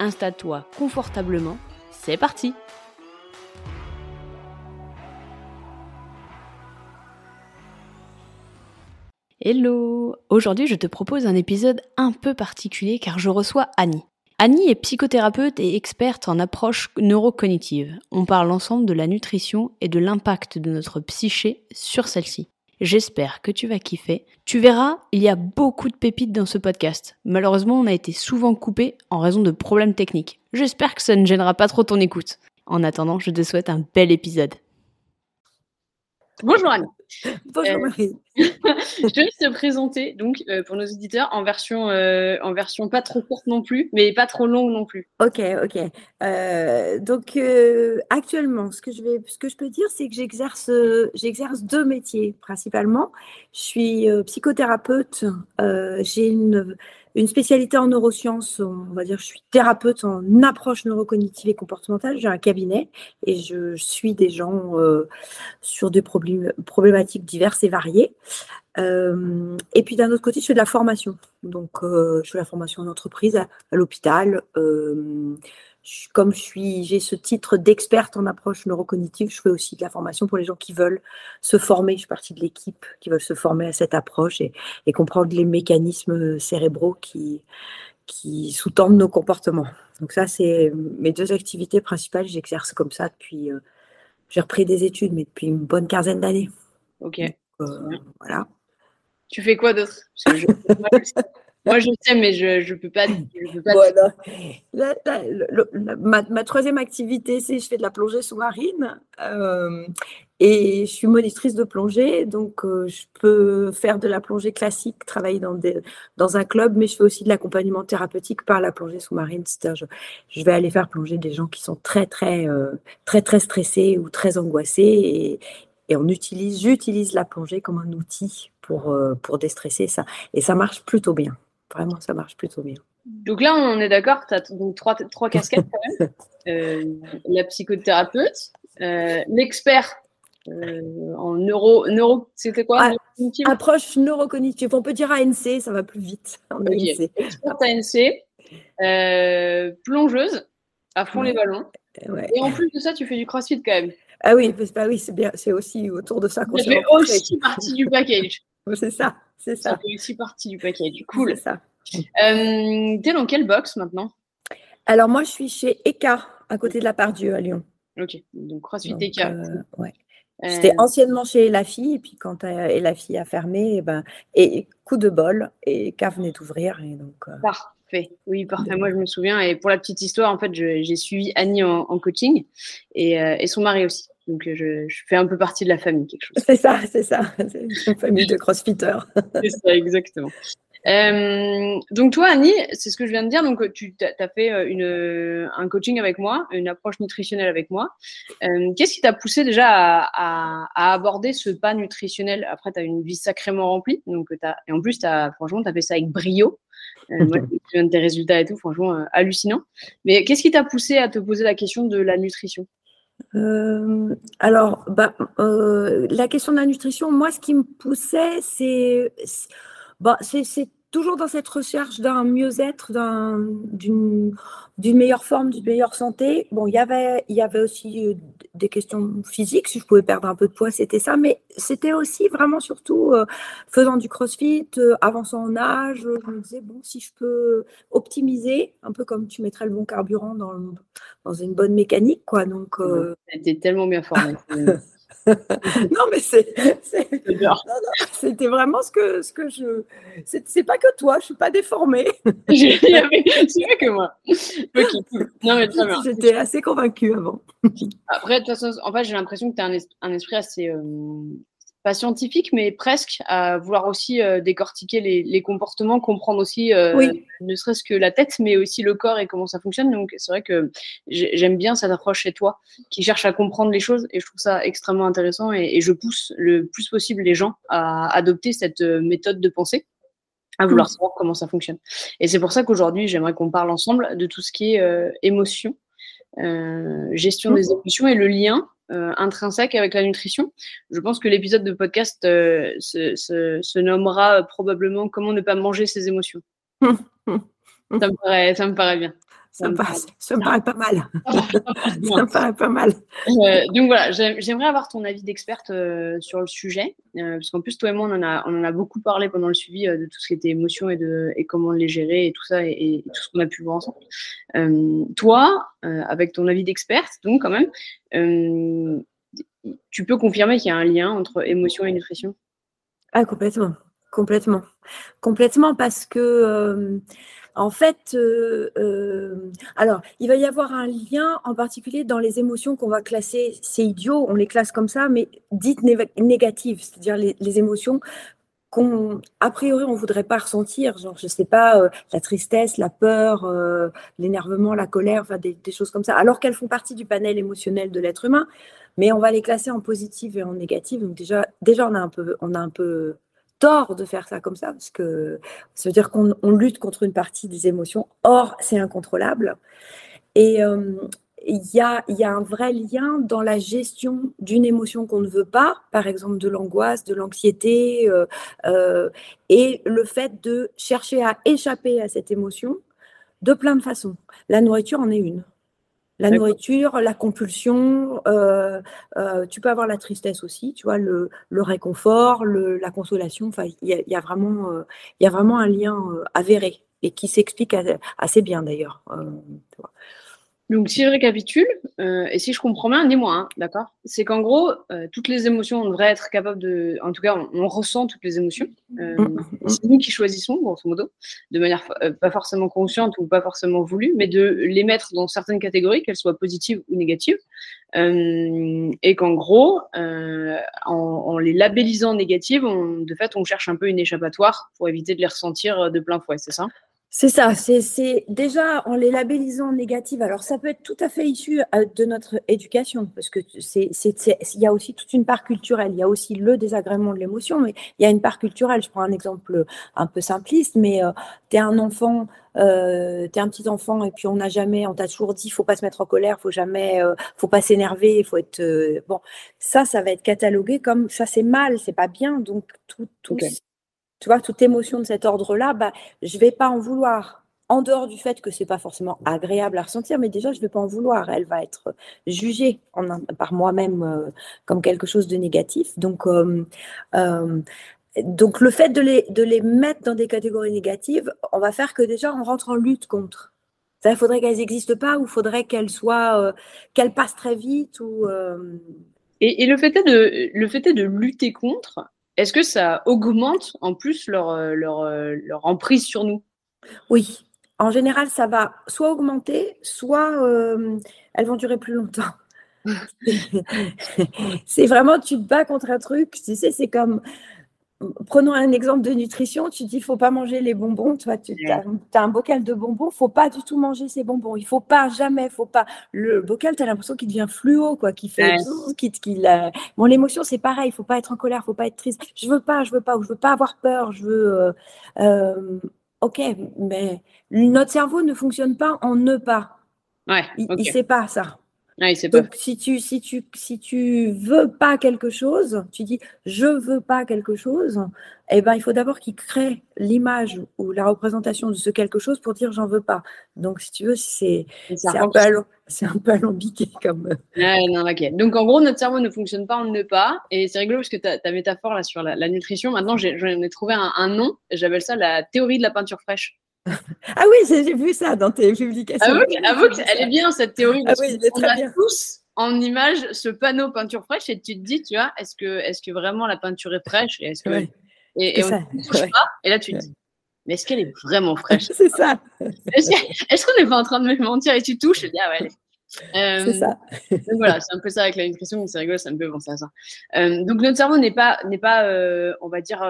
Installe-toi confortablement, c'est parti Hello Aujourd'hui je te propose un épisode un peu particulier car je reçois Annie. Annie est psychothérapeute et experte en approche neurocognitive. On parle ensemble de la nutrition et de l'impact de notre psyché sur celle-ci. J'espère que tu vas kiffer. Tu verras, il y a beaucoup de pépites dans ce podcast. Malheureusement, on a été souvent coupé en raison de problèmes techniques. J'espère que ça ne gênera pas trop ton écoute. En attendant, je te souhaite un bel épisode. Bonjour Anne. Bonjour euh, Marie. je laisse te présenter donc euh, pour nos auditeurs en version euh, en version pas trop courte non plus, mais pas trop longue non plus. Ok, ok. donc actuellement, ce que je vais, ce que je peux dire, c'est que j'exerce j'exerce deux métiers principalement. Je suis psychothérapeute. J'ai une une spécialité en neurosciences, on va dire, je suis thérapeute en approche neurocognitive et comportementale. J'ai un cabinet et je suis des gens sur des problématiques diverses et variées. Euh, et puis d'un autre côté, je fais de la formation. Donc, euh, je fais la formation en entreprise, à, l'hôpital comme je suis, j'ai ce titre d'experte en approche neurocognitive, je fais aussi de la formation pour les gens qui veulent se former. Je suis partie de l'équipe qui veulent se former à cette approche et, comprendre les mécanismes cérébraux qui, sous-tendent nos comportements. Donc ça, c'est mes deux activités principales. J'exerce comme ça depuis. Euh, j'ai repris des études, mais depuis une bonne quinzaine d'années. Ok. Euh, voilà. Tu fais quoi d'autre? Moi, je sais, mais je ne peux pas. ma, troisième activité, c'est je fais de la plongée sous-marine euh, et je suis monitrice de plongée. Donc, euh, je peux faire de la plongée classique, travailler dans, des, dans un club, mais je fais aussi de l'accompagnement thérapeutique par la plongée sous-marine. C'est-à-dire, je, je, vais aller faire plonger des gens qui sont très, très, euh, très, très stressés ou très angoissés. Et, et on utilise, j'utilise la plongée comme un outil pour, pour déstresser ça. Et ça marche plutôt bien. Vraiment, ça marche plutôt bien. Donc là, on est d'accord, tu as donc trois, trois casquettes quand même. Euh, la psychothérapeute, euh, l'expert euh, en neuro, neuro c'était quoi? Ah, Approche neurocognitive. On peut dire ANC, ça va plus vite. Okay. ANC. plongeuse, à fond les ballons. Et en plus de ça, tu fais du crossfit quand même. Ah oui, bah oui c'est bien, c'est aussi autour de ça qu'on se fait aussi partie du package. c'est ça. C'est ça. Ça fait aussi partie du. Du cool. Ça. Euh, T'es dans quelle box maintenant? Alors, moi, je suis chez ECA, à côté de la Pardieu, à Lyon. Ok, donc CrossFit donc, ECA. Euh, ouais. Euh, J'étais anciennement chez La Fille, et puis quand La Fille a fermé, et, eh ben, et coup de bol, et ECA venait d'ouvrir. Et donc, euh, Parfait, oui, parfait. Moi, je me souviens, et pour la petite histoire, en fait, j'ai suivi Annie en, coaching, et, et son mari aussi. Donc, euh, je, fais un peu partie de la famille, quelque chose. C'est ça, c'est ça. C'est une famille de crossfitters. c'est ça, exactement. Euh, donc toi, Annie, c'est ce que je viens de dire. Donc tu as fait euh, une, un coaching avec moi, une approche nutritionnelle avec moi. Qu'est-ce qui t'a poussé déjà à, aborder ce pas nutritionnel? Après, tu as une vie sacrément remplie. Donc as, et en plus, as, franchement, tu as fait ça avec brio. moi, je viens de tes résultats et tout, franchement, hallucinant. Mais qu'est-ce qui t'a poussé à te poser la question de la nutrition? Euh, alors, bah, euh, la question de la nutrition, moi, ce qui me poussait, c'est bah, toujours dans cette recherche d'un mieux-être, d'une meilleure forme, d'une meilleure santé. Bon, y il y avait aussi euh, des questions physiques, si je pouvais perdre un peu de poids, c'était ça, mais c'était aussi vraiment surtout euh, faisant du crossfit, euh, avançant en âge, je me disais, bon, si je peux optimiser, un peu comme tu mettrais le bon carburant dans, dans une bonne mécanique, quoi. Donc, C'était tellement bien formé. non, mais c'est, c'était vraiment ce que, ce que je. C'est, pas que toi, je suis pas déformée. c'est pas que moi. Non, mais très bien. J'étais assez convaincue avant. Après, de toute façon, en fait, j'ai l'impression que tu as un, esprit assez. Euh, pas scientifique, mais presque, à vouloir aussi euh, décortiquer les, comportements, comprendre aussi, euh, ne serait-ce que la tête, mais aussi le corps et comment ça fonctionne. Donc, c'est vrai que j'aime bien cette approche chez toi, qui cherche à comprendre les choses, et je trouve ça extrêmement intéressant, et, je pousse le plus possible les gens à adopter cette euh, méthode de pensée à vouloir mm. savoir comment ça fonctionne. Et c'est pour ça qu'aujourd'hui, j'aimerais qu'on parle ensemble de tout ce qui est émotion, gestion mm. des émotions et le lien euh, intrinsèque avec la nutrition. Je pense que l'épisode de podcast euh, se, nommera probablement Comment ne pas manger ses émotions. ça, me paraît, ça me paraît bien. Ça, me, paraît, pas mal. ça me paraît pas mal. Euh, donc voilà, j'aimerais avoir ton avis d'experte sur le sujet, parce qu'en plus, toi et moi, on en, a, on en a beaucoup parlé pendant le suivi de tout ce qui était émotion et, de, et comment les gérer et tout ça, et, tout ce qu'on a pu voir ensemble. toi, avec ton avis d'experte, donc quand même, tu peux confirmer qu'il y a un lien entre émotion et nutrition? Ah, complètement. Complètement. Complètement parce que en fait, euh, euh, alors, il va y avoir un lien en particulier dans les émotions qu'on va classer, c'est idiot, on les classe comme ça, mais dites négatives, c'est-à-dire les, émotions qu'on, a priori, on voudrait pas ressentir, genre, je sais pas, euh, la tristesse, la peur, l'énervement, la colère, des, choses comme ça, alors qu'elles font partie du panel émotionnel de l'être humain, mais on va les classer en positive et en négative. Donc déjà, déjà on a un peu, on a un peu tort de faire ça comme ça, parce que ça veut dire qu'on lutte contre une partie des émotions. Or, c'est incontrôlable. Et euh, il y, a, un vrai lien dans la gestion d'une émotion qu'on ne veut pas, par exemple de l'angoisse, de l'anxiété, euh, euh, et le fait de chercher à échapper à cette émotion de plein de façons. La nourriture en est une. La nourriture, la compulsion, euh, euh, tu peux avoir la tristesse aussi, tu vois, le, réconfort, la consolation. Enfin, il y, a, vraiment, euh, il y a vraiment un lien avéré et qui s'explique assez bien d'ailleurs. Donc, si je récapitule, euh, et si je comprends bien, dis-moi, hein, d'accord? C'est qu'en gros, euh, toutes les émotions, on devrait être capable de. En tout cas, on, ressent toutes les émotions. Euh, mm, c'est nous qui choisissons, grosso modo, de manière pas forcément consciente ou pas forcément voulue, mais de les mettre dans certaines catégories, qu'elles soient positives ou négatives. et qu'en gros, en, les labellisant négatives, de fait, on cherche un peu une échappatoire pour éviter de les ressentir de plein fouet, c'est ça? C'est ça, c'est déjà en les labellisant négatives. Alors, ça peut être tout à fait issu euh, de notre éducation, parce que c'est il y a aussi toute une part culturelle. Il y a aussi le désagrément de l'émotion, mais il y a une part culturelle. Je prends un exemple un peu simpliste, mais euh, tu es un enfant, euh, tu es un petit enfant, et puis on n'a jamais, on t'a toujours dit, faut pas se mettre en colère, faut jamais, euh, faut pas s'énerver, il faut être bon. Ça, ça va être catalogué comme ça, c'est mal, c'est pas bien. Donc tout, tout tu vois, toute émotion de cet ordre-là, bah, je ne vais pas en vouloir. En dehors du fait que ce n'est pas forcément agréable à ressentir, mais déjà, je ne vais pas en vouloir. Elle va être jugée par moi-même euh, comme quelque chose de négatif. Donc, euh, euh, donc le fait de les, de les mettre dans des catégories négatives, on va faire que déjà, on rentre en lutte contre. Il faudrait qu'elles n'existent pas ou faudrait qu'elles soient, qu'elles passent très vite. Et, le, fait de, le fait est de lutter contre, est-ce que ça augmente en plus leur, euh, leur, euh, leur, emprise sur nous? Oui, en général, ça va soit augmenter, soit euh, elles vont durer plus longtemps. c'est vraiment, tu te bats contre un truc, tu sais, c'est comme Prenons un exemple de nutrition. Tu dis, il faut pas manger les bonbons. Toi, tu as, un bocal de bonbons. faut pas du tout manger ces bonbons. Il faut pas, jamais, faut pas. Le bocal, tu as l'impression qu'il devient fluo, quoi, qui fait, qui, qui, Bon, l'émotion, c'est pareil. Il faut pas être en colère, faut pas être triste. Je veux pas, je veux pas, ou je veux pas avoir peur. Je veux. Euh, euh, ok, mais notre cerveau ne fonctionne pas en ne pas. Ouais, il, ne sait pas ça. Donc, si tu, si, tu, si tu veux pas quelque chose, tu dis je veux pas quelque chose, eh ben, il faut d'abord qu'il crée l'image ou la représentation de ce quelque chose pour dire j'en veux pas. Donc, si tu veux, c'est un, peu un peu alambiqué comme. non, ok. Donc, en gros, notre cerveau ne fonctionne pas en ne pas. Et c'est rigolo parce que ta, ta métaphore là, sur la, nutrition, maintenant, j'en ai, trouvé un, un nom. J'appelle ça la théorie de la peinture fraîche. Ah oui, j'ai vu ça dans tes publications. Avoue, qu'elle est bien cette théorie. Ah oui, on a tous en image ce panneau peinture fraîche et tu te dis, tu vois, est-ce que, est que vraiment la peinture est fraîche et, est-ce que, et, on touche pas Et là, tu te dis, mais est-ce qu'elle est vraiment fraîche? C'est ça. Est-ce qu'on n'est pas en train de me mentir et tu touches? Dis, ah ouais, c'est ça. voilà, c'est un peu ça avec la nutrition, c'est rigolo, ça me fait penser à ça. donc notre cerveau n'est pas, n'est pas on va dire,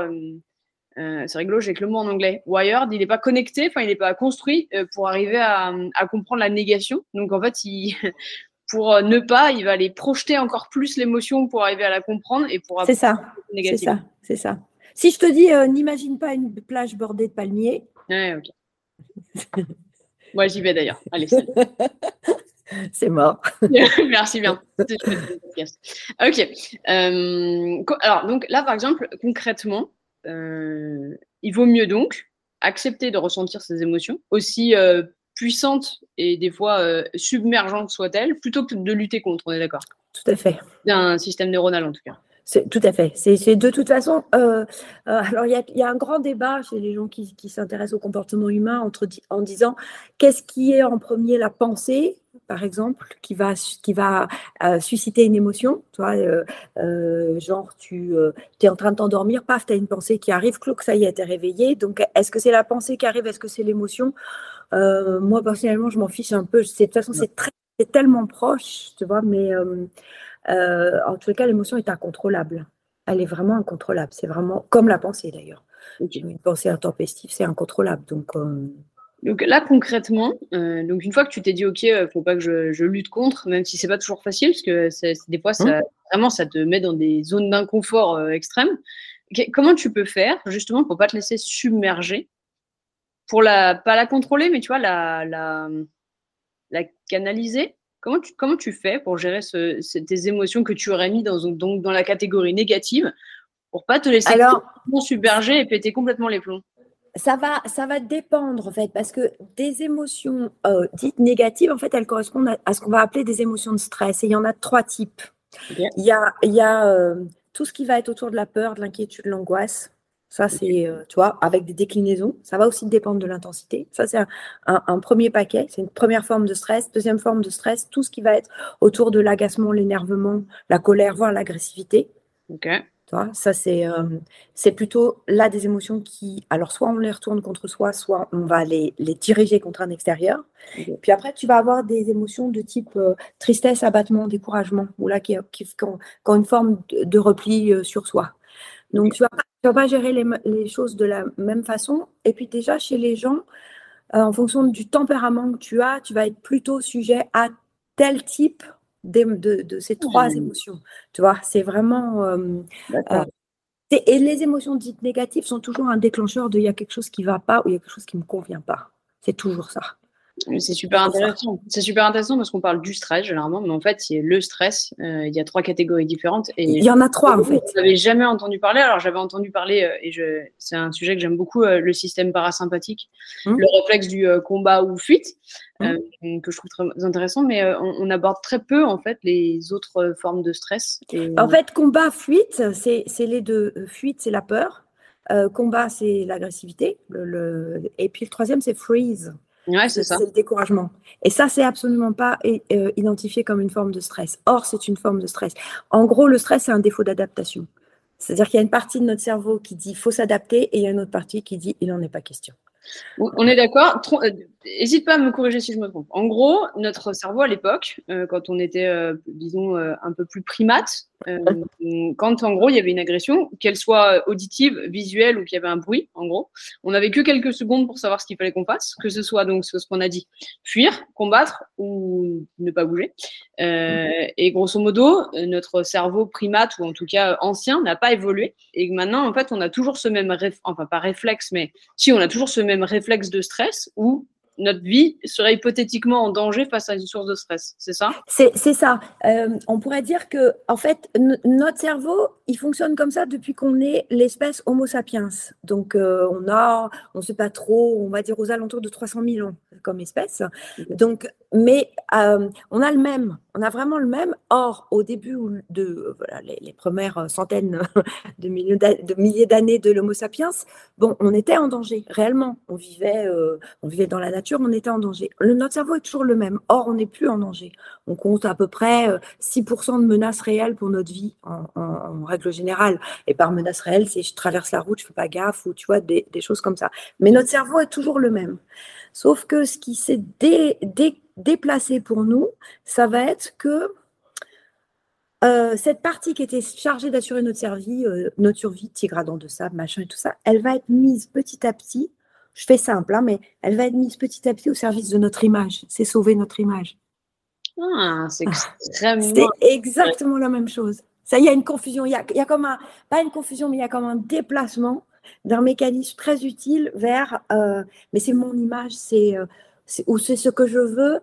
c'est rigolo, j'ai que le mot en anglais, wired, il n'est pas connecté, enfin il n'est pas construit pour arriver à, à, comprendre la négation. Donc en fait, il, pour euh, ne pas, il va aller projeter encore plus l'émotion pour arriver à la comprendre et pour C'est ça. C'est ça. C'est ça. Si je te dis, euh, n'imagine pas une plage bordée de palmiers. Ouais, ok. Moi, j'y vais d'ailleurs. Allez, C'est mort. Merci bien. ok. Euh, alors, donc là, par exemple, concrètement, il vaut mieux donc accepter de ressentir ses émotions, aussi puissante et des fois euh, submergente soit-elle, plutôt que de lutter contre, on est d'accord? Tout à fait. D'un système neuronal en tout cas. Tout à fait. C'est, de toute façon. Euh, euh, alors, il y, a, un grand débat chez les gens qui, s'intéressent au comportement humain entre, en disant qu'est-ce qui est en premier la pensée, par exemple, qui va, qui va susciter une émotion? Toi, genre, tu es en train de t'endormir, paf, tu as une pensée qui arrive, clouc, ça y est, tu es réveillé. Donc, est-ce que c'est la pensée qui arrive? Est-ce que c'est l'émotion? Euh, moi, personnellement, je m'en fiche un peu. De toute façon, c'est tellement proche, tu vois, mais euh, euh, en tout cas, l'émotion est incontrôlable. Elle est vraiment incontrôlable. C'est vraiment comme la pensée d'ailleurs. Une pensée intempestive, c'est incontrôlable. Donc, donc là concrètement, donc une fois que tu t'es dit ok, faut pas que je, lutte contre, même si c'est pas toujours facile, parce que des fois ça, mmh. vraiment ça te met dans des zones d'inconfort extrêmes. comment tu peux faire justement pour pas te laisser submerger? Pour la, pas la contrôler, mais tu vois, la, la, la canaliser? Comment tu, comment tu fais pour gérer ce, tes émotions que tu aurais mis dans, donc, dans la catégorie négative pour pas te laisser Alors, submerger et péter complètement les plombs? Ça va, ça va dépendre en fait, parce que des émotions euh, dites négatives, en fait, elles correspondent à, ce qu'on va appeler des émotions de stress. Et il y en a trois types. Il y a, il y a euh, tout ce qui va être autour de la peur, de l'inquiétude, de l'angoisse. Ça, c'est, euh, tu vois, avec des déclinaisons. Ça va aussi dépendre de l'intensité. Ça, c'est un, premier paquet. C'est une première forme de stress. Deuxième forme de stress, tout ce qui va être autour de l'agacement, l'énervement, la colère, voire l'agressivité. OK. Tu vois, ça, c'est, euh, c'est plutôt là des émotions qui, alors, soit on les retourne contre soi, soit on va les, les diriger contre un extérieur. Puis après, tu vas avoir des émotions de type euh, tristesse, abattement, découragement, ou là, qui, qui, ont, une forme de, repli sur soi. Donc, tu vas tu ne vas pas gérer les, choses de la même façon. Et puis déjà, chez les gens, euh, en fonction du tempérament que tu as, tu vas être plutôt sujet à tel type de, ces trois mmh. émotions. Tu vois, c'est vraiment... Euh, euh, et les émotions dites négatives sont toujours un déclencheur de il y a quelque chose qui ne va pas ou il y a quelque chose qui ne me convient pas. C'est toujours ça. C'est super intéressant. C'est super intéressant parce qu'on parle du stress généralement, mais en fait, a le stress. Euh, il y a trois catégories différentes. Et il y en a trois en fait. Je n'avais jamais entendu parler. Alors j'avais entendu parler euh, et je, c'est un sujet que j'aime beaucoup, euh, le système parasympathique, hum. le réflexe du combat ou fuite, hum. que je trouve très intéressant. Mais on, aborde très peu en fait les autres formes de stress. En fait, combat, fuite, c'est, les deux. Fuite, c'est la peur. combat, c'est l'agressivité. Le, et puis le troisième, c'est freeze c'est ça. le découragement. Et ça, c'est absolument pas euh, identifié comme une forme de stress. Or, c'est une forme de stress. En gros, le stress, c'est un défaut d'adaptation. C'est-à-dire qu'il y a une partie de notre cerveau qui dit faut s'adapter et il y a une autre partie qui dit il n'en est pas question. On est d'accord? N'hésite euh, pas à me corriger si je me trompe. En gros, notre cerveau à l'époque, euh, quand on était, euh, disons, un peu plus primate, quand en gros il y avait une agression, qu'elle soit auditive, visuelle ou qu'il y avait un bruit, en gros, on n'avait que quelques secondes pour savoir ce qu'il fallait qu'on fasse, que ce soit donc ce qu'on a dit, fuir, combattre ou ne pas bouger. et grosso modo, notre cerveau primate ou en tout cas ancien n'a pas évolué. Et maintenant, en fait, on a toujours ce même, enfin pas réflexe, mais si on a toujours ce même réflexe de stress ou notre vie serait hypothétiquement en danger face à une source de stress, c'est ça? C'est ça. Euh, on pourrait dire que, en fait, notre cerveau, il fonctionne comme ça depuis qu'on est l'espèce Homo sapiens. Donc, euh, on a, on ne sait pas trop, on va dire aux alentours de 300 000 ans comme espèce. Donc, mais euh, on a le même, on a vraiment le même. Or, au début de voilà, les, premières centaines de milliers d'années de l'Homo sapiens, bon, on était en danger réellement. On vivait, on vivait dans la nature on était en danger. Le, notre cerveau est toujours le même. Or, on n'est plus en danger. On compte à peu près 6% euh, de menaces réelles pour notre vie, en, règle générale. Et par menace réelle, c'est je traverse la route, je fais pas gaffe, ou tu vois, des, choses comme ça. Mais notre cerveau est toujours le même. Sauf que ce qui s'est dé, dé déplacé pour nous, ça va être que euh, cette partie qui était chargée d'assurer notre survie, euh, notre survie, petit gradant de sable, machin et tout ça, elle va être mise petit à petit. Je fais simple, hein, mais elle va être mise petit à petit au service de notre image. C'est sauver notre image. Ah, c'est extrêmement. C'est exactement la même chose. Ça, il y a une confusion. Il y a, il y a comme un, pas une confusion, mais il y a comme un déplacement d'un mécanisme très utile vers, euh, mais c'est mon image, c'est euh, ou c'est ce que je veux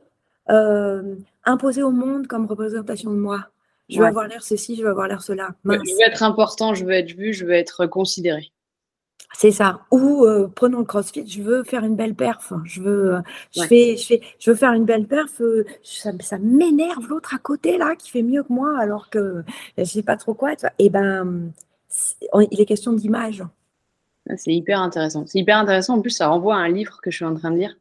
euh, imposer au monde comme représentation de moi. Je veux avoir l'air ceci, je veux avoir l'air cela. Je veux être important, je veux être vu, je veux être considéré. C'est ça. Ou prenons le CrossFit, je veux faire une belle perf. Je veux, je fais, je fais, je veux faire une belle perf. ça, ça m'énerve l'autre à côté là qui fait mieux que moi alors que je sais pas trop quoi. Et eh ben, il est question d'image. C'est hyper intéressant. C'est hyper intéressant. En plus, ça renvoie à un livre que je suis en train de lire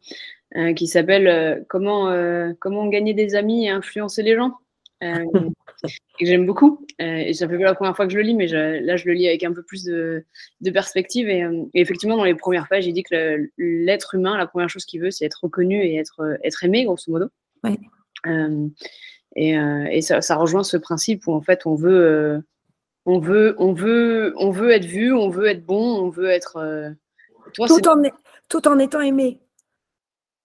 euh, qui s'appelle euh, comment, euh, comment gagner des amis et influencer les gens. que j'aime beaucoup. et ça fait pas la première fois que je le lis, mais là, je le lis avec un peu plus de, de perspective. Et, effectivement, dans les premières pages, il dit que l'être humain, la première chose qu'il veut, c'est être reconnu et être, être aimé, grosso modo. et, et ça, ça, rejoint ce principe où, en fait, on veut on veut, on veut, on veut être vu, on veut être bon, on veut être. Euh, tout, en, tout en étant aimé.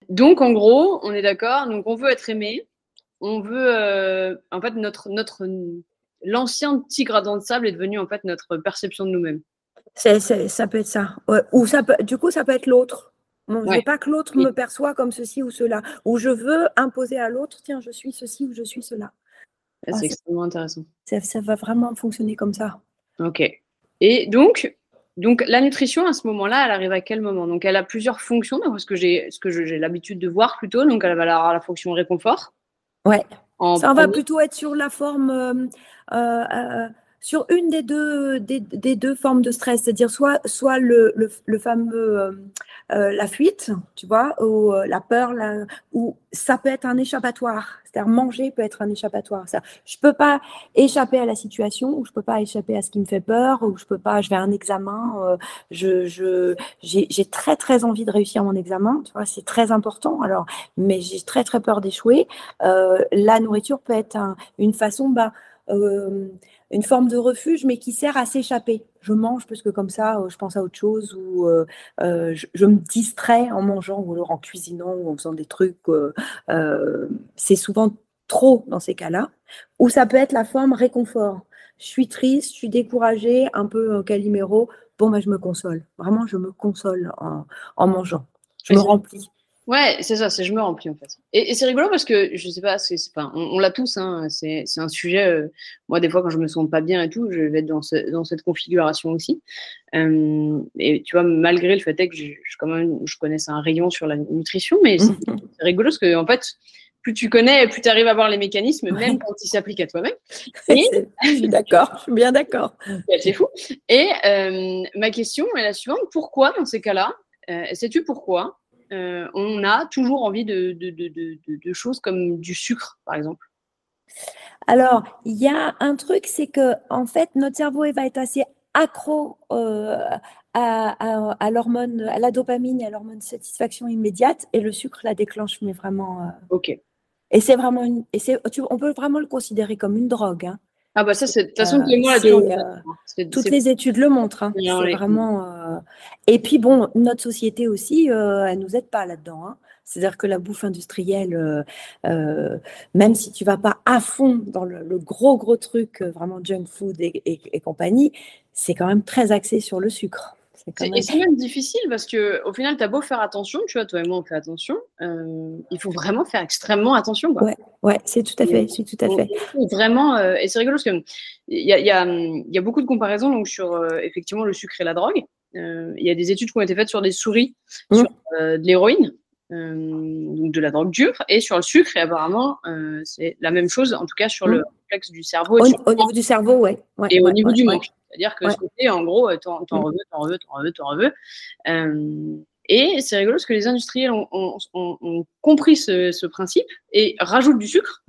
Donc, en gros, on est d'accord. Donc, on veut être aimé. On veut, euh, en fait, notre, notre, l'ancien petit gradant de sable est devenu en fait notre perception de nous-mêmes. ça peut être ça. Ou ça peut, du coup, ça peut être l'autre. je ne veux pas que l'autre me perçoive comme ceci ou cela. Ou je veux imposer à l'autre, tiens, je suis ceci ou je suis cela. Ah, c'est extrêmement intéressant. Ça, va vraiment fonctionner comme ça. Ok. Et donc, donc la nutrition à ce moment-là, elle arrive à quel moment? Donc elle a plusieurs fonctions, parce que j'ai ce que j'ai l'habitude de voir plutôt. Donc elle va avoir la fonction réconfort. Ouais. ça va plutôt être sur la forme, euh, euh, euh, sur une des deux, des, deux formes de stress, c'est-à-dire soit, soit le, le, fameux la fuite, tu vois, ou la peur, ou ça peut être un échappatoire. C'est-à-dire manger peut être un échappatoire. Je peux pas échapper à la situation, ou je peux pas échapper à ce qui me fait peur, ou je peux pas. Je vais à un examen. Euh, je, je, j'ai très très envie de réussir mon examen. Tu vois, c'est très important. Alors, mais j'ai très très peur d'échouer. Euh, la nourriture peut être une façon, bah, euh, une forme de refuge, mais qui sert à s'échapper. Je mange parce que comme ça, je pense à autre chose, ou je, je, me distrais en mangeant, ou alors en cuisinant, ou en faisant des trucs. c'est souvent trop dans ces cas-là. Ou ça peut être la forme réconfort. Je suis triste, je suis découragée, un peu Calimero. Bon, bah, je me console. Vraiment, je me console en, en mangeant. Je me remplis. Ouais, c'est ça, c'est je me remplis en fait. Et, c'est rigolo parce que je sais pas, c'est pas, on, l'a tous, hein, c'est un sujet. Euh, moi, des fois, quand je me sens pas bien et tout, je vais être dans, dans cette configuration aussi. Euh, et tu vois, malgré le fait que je, je, quand même, je connaisse un rayon sur la nutrition, mais c'est rigolo parce que en fait, plus tu connais, plus tu arrives à voir les mécanismes, même quand ils s'appliquent à toi-même. je suis d'accord, je suis bien d'accord. C'est fou. Et euh, ma question est la suivante pourquoi dans ces cas-là Sais-tu pourquoi euh, on a toujours envie de, de, choses comme du sucre, par exemple Alors, il y a un truc, c'est que en fait, notre cerveau va être assez accro euh, à, à, l'hormone, à la dopamine et à l'hormone de satisfaction immédiate, et le sucre la déclenche, mais vraiment. Euh, ok. Et c'est vraiment, une, et on peut vraiment le considérer comme une drogue. Hein. Ah bah ça, c'est de toute façon, euh, toutes les études le montrent. Hein. C'est vraiment. Euh, et puis bon, notre société aussi, euh, elle nous aide pas là-dedans. Hein. C'est-à-dire que la bouffe industrielle, même si tu vas pas à fond dans le, gros gros truc, vraiment junk food et compagnie, c'est quand même très axé sur le sucre. Et c'est même difficile parce que au final, tu as beau faire attention, tu vois, toi et moi, on fait attention. Euh, il faut vraiment faire extrêmement attention. Quoi. Ouais, ouais c'est tout à fait. C'est tout à fait. Vraiment, euh, et c'est rigolo parce qu'il y a, y, y a beaucoup de comparaisons donc, sur euh, effectivement le sucre et la drogue. Il y a des études qui ont été faites sur des souris, mmh. sur de l'héroïne. donc de la drogue dure, et sur le sucre, et apparemment, c'est la même chose, en tout cas sur le mmh. complexe du cerveau. Au, niveau du cerveau, ouais. et au niveau du manque. C'est-à-dire que ce côté, en gros, euh, t'en, t'en veux, t'en veux, t'en veux, t'en veux. Euh, et c'est rigolo parce que les industriels ont, compris ce, principe et rajoutent du sucre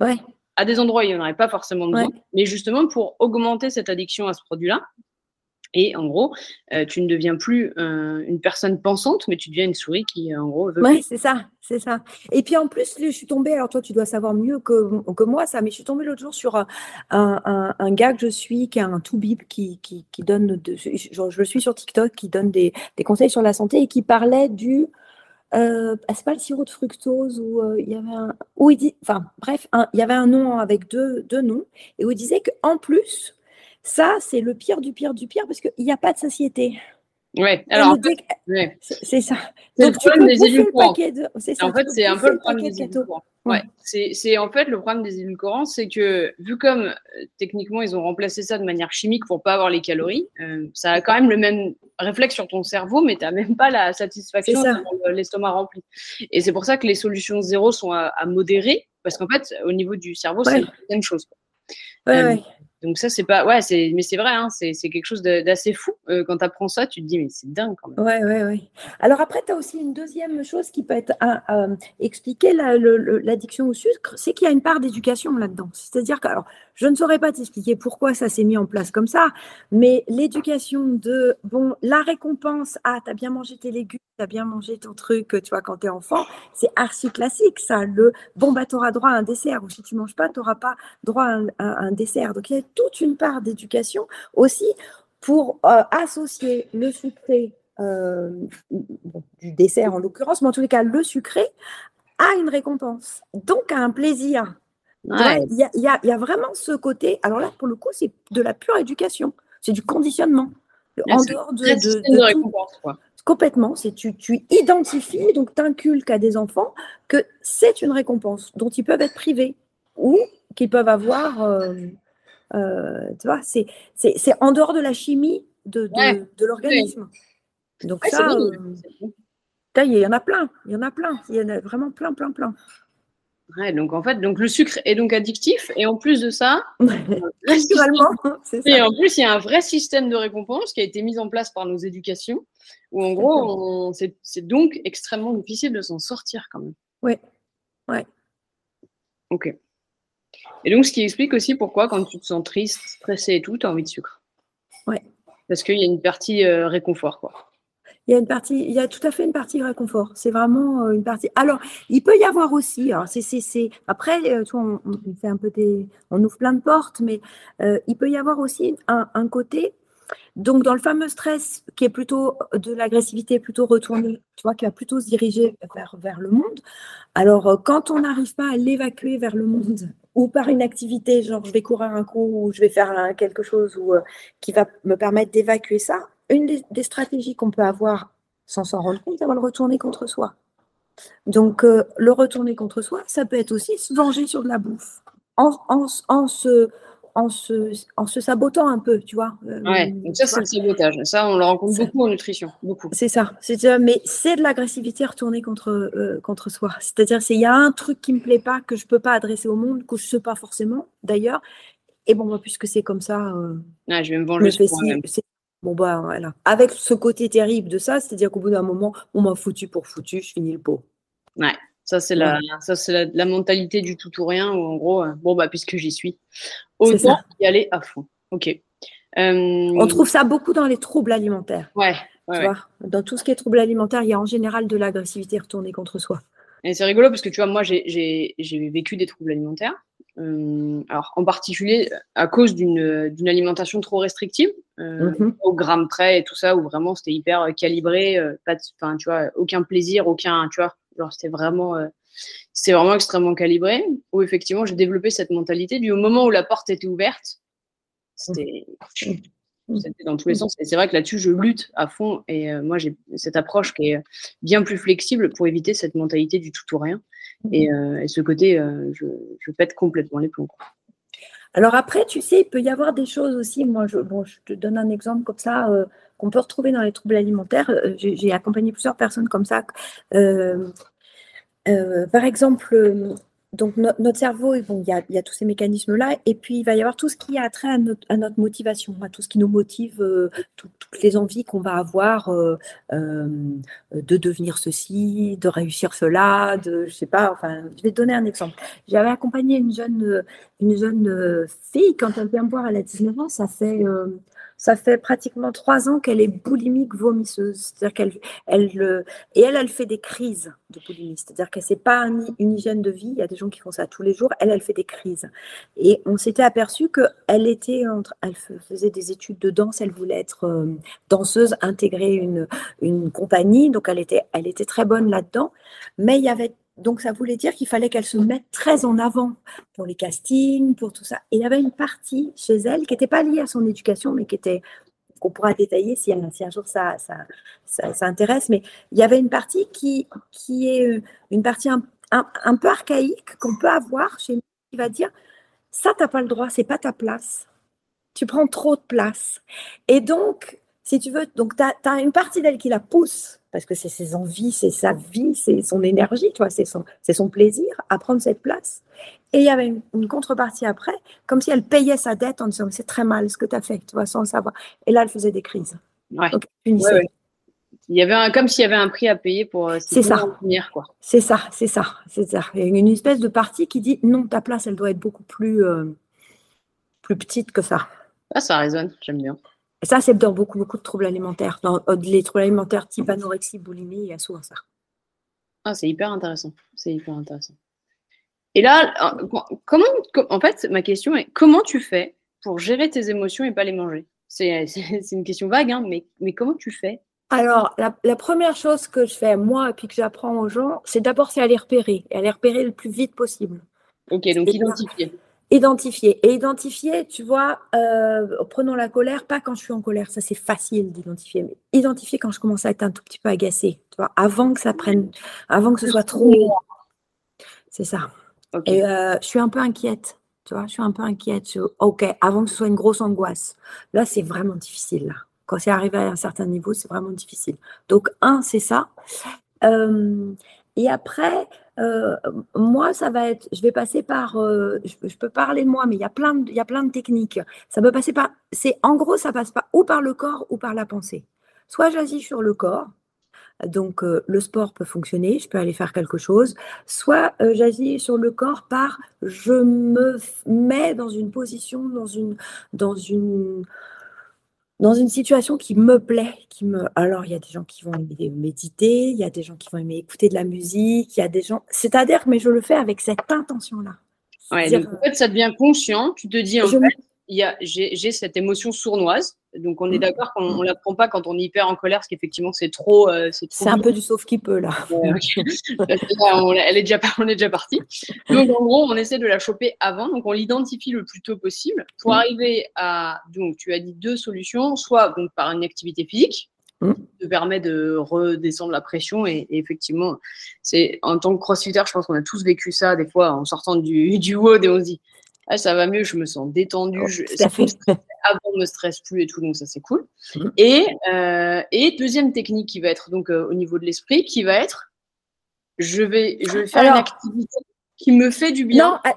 à des endroits où il n'y en aurait pas forcément besoin. Mais justement, pour augmenter cette addiction à ce produit-là, Et en gros, euh, tu ne deviens plus euh, une personne pensante, mais tu deviens une souris qui, en gros, veut. Oui, c'est ça, c'est ça. Et puis en plus, je suis tombée, alors toi, tu dois savoir mieux que, que moi ça, mais je suis tombée l'autre jour sur un, un, un, gars que je suis, qui a un tout bip, qui, qui, qui donne, de, je, je, le suis sur TikTok, qui donne des, des, conseils sur la santé et qui parlait du. Euh, c'est pas le sirop de fructose euh, il y avait un. Où il dit, enfin, bref, il y avait un nom avec deux, deux noms, et où il disait qu'en plus, ça, c'est le pire du pire du pire parce qu'il n'y a pas de satiété. Ouais, alors c'est ça. Donc tu peux des édulcorants. De... Ça, en fait, c'est un peu le problème des édulcorants. Ouais, c'est en fait le problème des édulcorants, c'est que vu comme euh, techniquement ils ont remplacé ça de manière chimique pour pas avoir les calories, euh, ça a quand même le même réflexe sur ton cerveau, mais tu n'as même pas la satisfaction de l'estomac rempli. Et c'est pour ça que les solutions zéro sont à, modérer, parce qu'en fait, au niveau du cerveau, c'est la même chose. Ouais, euh, donc ça, c'est pas, ouais, mais c'est vrai, hein, c'est, quelque chose d'assez fou. Euh, quand tu apprends ça, tu te dis, mais c'est dingue quand même. Ouais, ouais, ouais. Alors après, tu as aussi une deuxième chose qui peut être euh, expliquer l'addiction au sucre, c'est qu'il y a une part d'éducation là-dedans. C'est-à-dire que, alors, je ne saurais pas t'expliquer pourquoi ça s'est mis en place comme ça, mais l'éducation de, bon, la récompense, ah, tu as bien mangé tes légumes, tu as bien mangé ton truc, tu vois, quand tu es enfant, c'est archi classique, ça. Le, bon, bah, tu auras droit à un dessert, ou si tu manges pas, tu n'auras pas droit à un, dessert. Donc, il y a toute une part d'éducation aussi pour euh, associer le sucré, euh, du dessert en l'occurrence, mais en tous les cas, le sucré, à une récompense, donc à un plaisir. Il y, a, vraiment ce côté. Alors là, pour le coup, c'est de la pure éducation. C'est du conditionnement. en dehors de, de, récompense, Complètement. C'est tu, tu identifies, donc tu inculques à des enfants que c'est une récompense dont ils peuvent être privés ou qu'ils peuvent avoir. Euh, euh, tu vois, c'est en dehors de la chimie de, de, l'organisme. Donc ça, euh, il y en a plein. Il y en a plein. Il y en a vraiment plein, plein, plein donc en fait, donc le sucre est donc addictif et en plus de ça, c'est Et en plus, il y a un vrai système de récompense qui a été mis en place par nos éducations où en gros, c'est donc extrêmement difficile de s'en sortir quand même. Oui, ouais. Ok. Et donc, ce qui explique aussi pourquoi quand tu te sens triste, stressé et tout, tu as envie de sucre. Ouais. Parce qu'il y a une partie euh, réconfort, quoi il y a tout à fait une partie réconfort. C'est vraiment euh, une partie. Alors, il peut y avoir aussi. Alors, c'est, c'est. Après, euh, tu on, fait un peu des, on ouvre plein de portes, mais euh, il peut y avoir aussi un, un, côté. Donc, dans le fameux stress qui est plutôt de l'agressivité plutôt retournée, tu vois, qui va plutôt se diriger vers, vers le monde. Alors, quand on n'arrive pas à l'évacuer vers le monde ou par une activité, genre je vais courir un coup ou je vais faire quelque chose ou, qui va me permettre d'évacuer ça, une des, stratégies qu'on peut avoir sans s'en rendre compte, c'est de le retourner contre soi. Donc, euh, le retourner contre soi, ça peut être aussi se venger sur de la bouffe, en, en, en, se, en, se, en se sabotant un peu, tu vois. Euh, ouais, donc ça, c'est le sabotage. Ça, on le rencontre beaucoup en nutrition, beaucoup. C'est ça. Mais c'est de l'agressivité retournée contre, euh, contre soi. C'est-à-dire, il y a un truc qui ne me plaît pas, que je ne peux pas adresser au monde, que je ne sais pas forcément, d'ailleurs. Et bon, puisque c'est comme ça, je vais me venger moi-même. Bon, bah voilà. Avec ce côté terrible de ça, c'est-à-dire qu'au bout d'un moment, on m'a foutu pour foutu, je finis le pot. Ouais, ça c'est la, ça, c'est la, mentalité du tout ou rien, où en gros, euh, bon, bah puisque j'y suis, autant y aller à fond. Ok. Euh, on trouve ça beaucoup dans les troubles alimentaires. Ouais. tu Vois dans tout ce qui est troubles alimentaires, il y a en général de l'agressivité retournée contre soi. Et c'est rigolo parce que tu vois, moi, j'ai vécu des troubles alimentaires. Euh, alors, en particulier à cause d'une alimentation trop restrictive, euh, mhm. au gramme près et tout ça, où vraiment c'était hyper euh, calibré, pas enfin, tu vois, aucun plaisir, aucun, tu vois, genre c'était vraiment, c'était vraiment extrêmement calibré, où effectivement j'ai développé cette mentalité. Du moment où la porte était ouverte, c'était mhm. dans tous les sens. Et c'est vrai que là-dessus, je lutte à fond. Et moi, j'ai cette approche qui est bien plus flexible pour éviter cette mentalité du tout ou rien. Euh, et, ce côté, euh, je, je, pète complètement les plombs. Alors après, tu sais, il peut y avoir des choses aussi. Moi, je, bon, je te donne un exemple comme ça euh, qu'on peut retrouver dans les troubles alimentaires. J'ai accompagné plusieurs personnes comme ça. par exemple, donc notre cerveau, il, y a, tous ces mécanismes-là, et puis il va y avoir tout ce qui a trait à notre, à notre motivation, à tout ce qui nous motive, euh, toutes les envies qu'on va avoir euh, euh, de devenir ceci, de réussir cela, de, je sais pas, enfin, je vais te donner un exemple. J'avais accompagné une jeune, une jeune fille, quand elle vient me voir, elle a 19 ans, ça fait ça fait pratiquement trois ans qu'elle est boulimique vomisseuse. C'est-à-dire qu'elle, elle, et elle, elle fait des crises de boulimie. C'est-à-dire que c'est pas une hygiène de vie. Il y a des gens qui font ça tous les jours. Elle, elle fait des crises. Et on s'était aperçu qu'elle était entre, elle faisait des études de danse. Elle voulait être euh, danseuse, intégrer une, une compagnie. Donc elle était, elle était très bonne là-dedans. Mais il y avait donc, ça voulait dire qu'il fallait qu'elle se mette très en avant pour les castings, pour tout ça. Il y avait une partie chez elle qui n'était pas liée à son éducation, mais qui était, qu'on pourra détailler si, un jour ça, ça, ça, intéresse, mais il y avait une partie qui, qui est euh, une partie un, un, peu archaïque qu'on peut avoir chez nous, qui va dire, ça, tu n'as pas le droit, c'est pas ta place. Tu prends trop de place. Et donc, si tu veux, donc tu as, une partie d'elle qui la pousse parce que c'est ses envies, c'est sa vie, c'est son énergie, tu c'est son, son plaisir à prendre cette place. Et il y avait une, contrepartie après, comme si elle payait sa dette en disant c'est très mal ce que tu as fait, tu vois, sans le savoir. Et là, elle faisait des crises. Ouais. Il y avait un, comme s'il y avait un prix à payer pour euh, c'est ça. quoi. C'est ça, c'est ça, c'est ça. Il y a une espèce de partie qui dit non, ta place, elle doit être beaucoup plus, euh, plus petite que ça. Ah, ça résonne, j'aime bien. Et ça, c'est dans beaucoup, beaucoup de troubles alimentaires. Dans euh, les troubles alimentaires type anorexie, boulimie, il y a souvent ça. Ah, c'est hyper intéressant. C'est hyper intéressant. Et là, euh, comment, en fait, ma question est comment tu fais pour gérer tes émotions et pas les manger? C'est une question vague, hein, mais, mais comment tu fais? Alors, la, la, première chose que je fais, moi, et puis que j'apprends aux gens, c'est d'abord c'est à les repérer, et à les repérer le plus vite possible. Ok, donc identifier. Identifier. Et identifier, tu vois, euh, prenons la colère, pas quand je suis en colère, ça c'est facile d'identifier, mais identifier quand je commence à être un tout petit peu agacée, tu vois, avant que ça prenne, avant que ce soit trop. C'est ça. Et euh, je suis un peu inquiète, tu vois, je suis un peu inquiète. ok, avant que ce soit une grosse angoisse. Là, c'est vraiment difficile. Là. Quand c'est arrivé à un certain niveau, c'est vraiment difficile. Donc, un, c'est ça. Euh, et après, euh, moi, ça va être, je vais passer par, euh, je, peux parler de moi, mais il y a plein de, il y a plein de techniques. Ça peut passer par, c'est en gros, ça passe pas ou par le corps ou par la pensée. Soit j'agis sur le corps, donc euh, le sport peut fonctionner, je peux aller faire quelque chose. Soit j'agis sur le corps par, je me mets dans une position, dans une, dans une dans une situation qui me plaît, qui me. Alors, il y a des gens qui vont aimer méditer, il y a des gens qui vont aimer écouter de la musique, il y a des gens. C'est-à-dire, mais je le fais avec cette intention-là. Ouais, en fait, ça devient conscient. Tu te dis, en fait, j'ai cette émotion sournoise. Donc, on est mmh. d'accord qu'on ne la prend pas quand on est hyper en colère, parce qu'effectivement, c'est trop. Euh, c'est un peu du sauf qui peut, là. on, elle est déjà, on est déjà parti. Donc, en gros, on essaie de la choper avant. Donc, on l'identifie le plus tôt possible pour mmh. arriver à. Donc, tu as dit deux solutions soit donc, par une activité physique, mmh. qui te permet de redescendre la pression. Et, effectivement, c'est en tant que crossfitter, je pense qu'on a tous vécu ça des fois en sortant du, du WOD et on se dit ah, ça va mieux, je me sens détendue, oh, je, ça fait. avant, ne me stresse plus et tout, donc ça c'est cool. Mmh. Et, euh, et deuxième technique qui va être donc euh, au niveau de l'esprit, qui va être, je vais, je vais faire une activité qui me fait du bien. Non,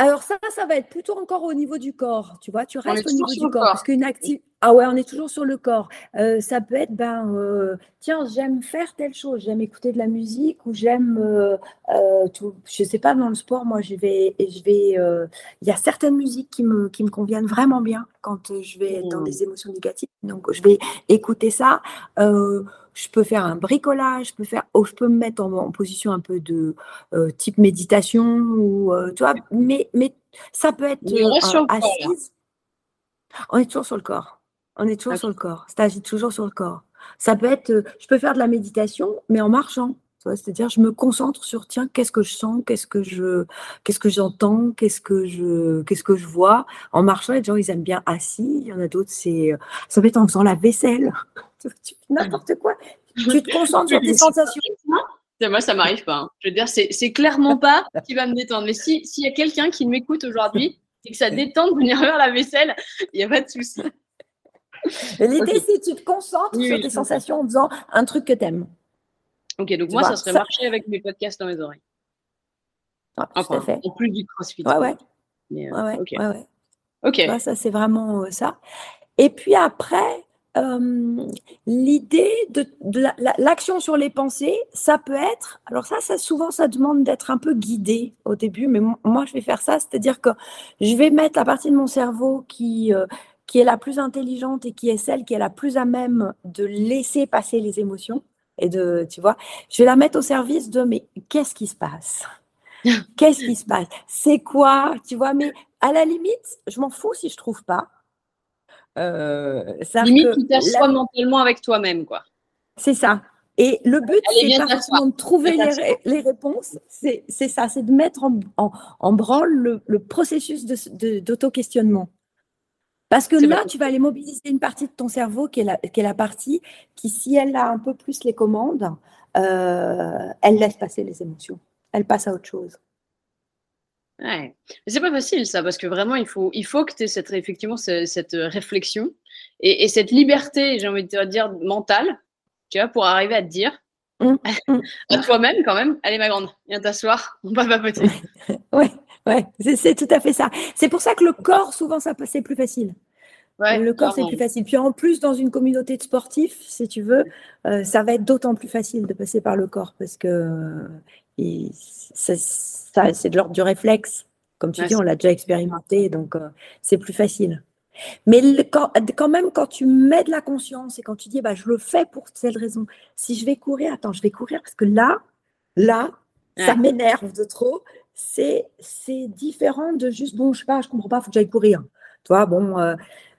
alors ça, ça va être plutôt encore au niveau du corps, tu vois, tu restes au niveau du corps, parce qu'une activité ah ouais, on est toujours sur le corps. Euh, ça peut être, ben, euh, tiens, j'aime faire telle chose, j'aime écouter de la musique ou j'aime, euh, tout, je sais pas, dans le sport, moi, je vais, je vais, il y a certaines musiques qui me, qui me conviennent vraiment bien quand je vais être dans mmh. des émotions négatives. Donc, je vais écouter ça. Je peux faire un bricolage, je peux faire, oh, je peux me mettre en, position un peu de type méditation ou, tu vois, mais, mais ça peut être assise. On est toujours sur le corps. On est toujours sur le corps. Ça agit toujours sur le corps. Ça peut être, euh, je peux faire de la méditation, mais en marchant. C'est-à-dire, je me concentre sur, tiens, qu'est-ce que je sens, qu'est-ce que je, qu'est-ce que j'entends, qu'est-ce que je, qu'est-ce que je vois. En marchant, les gens, ils aiment bien assis. Il y en a d'autres, c'est, ça peut être en faisant la vaisselle. N'importe quoi. Tu te concentres sur tes sensations. Moi, ça m'arrive pas. Hein. Je veux dire, c'est, clairement pas qui va me détendre. Mais si, s'il y a quelqu'un qui m'écoute aujourd'hui et que ça détend de venir faire la vaisselle, il n'y a pas de souci. L'idée, c'est que tu te concentres sur tes sensations en faisant un truc que tu aimes. Ok, donc moi, ça serait marcher avec mes podcasts dans mes oreilles. Enfin, fait. en plus du crossfit. Ouais, ouais. Mais, euh, ouais, ouais, ok. ça, c'est vraiment euh, ça. Et puis après, euh, l'idée de, l'action sur les pensées, ça peut être, alors ça, ça souvent, ça demande d'être un peu guidé au début, mais moi, je vais faire ça, c'est-à-dire que je vais mettre la partie de mon cerveau qui, qui est la plus intelligente et qui est celle qui est la plus à même de laisser passer les émotions et de, tu vois, je vais la mettre au service de mais qu'est-ce qui se passe? Qu'est-ce qui se passe? C'est quoi? Tu vois, mais à la limite, je m'en fous si je trouve pas. Euh, limite, tu t'assois mentalement avec toi-même, quoi. C'est ça. Et le but, c'est pas forcément de trouver les, réponses, c'est ça, c'est de mettre en, branle le, processus d'auto-questionnement. Parce que là, tu vas aller mobiliser une partie de ton cerveau qui est la, qui est la partie qui, si elle a un peu plus les commandes, euh, elle laisse passer les émotions. Elle passe à autre chose. Ouais. Mais c'est pas facile ça, parce que vraiment, il faut, il faut que tu aies cette, effectivement cette, réflexion et, et, cette liberté, j'ai envie de te dire, mentale, tu vois, pour arriver à te dire mmh, mmh. à toi-même quand même, allez ma grande, viens t'asseoir, on va papoter. ouais, ouais, c'est tout à fait ça. C'est pour ça que le corps, souvent, ça c'est plus facile. Ouais, le corps, c'est plus facile. Puis en plus, dans une communauté de sportifs, si tu veux, euh, ça va être d'autant plus facile de passer par le corps parce que c'est de l'ordre du réflexe. Comme tu dis, on l'a déjà expérimenté, donc euh, c'est plus facile. Mais quand, même, quand tu mets de la conscience et quand tu dis, bah, je le fais pour telle raison, si je vais courir, attends, je vais courir parce que là, là, ça m'énerve de trop. C'est différent de juste, bon, je sais pas, je comprends pas, il faut que j'aille courir. Toi, bon, euh,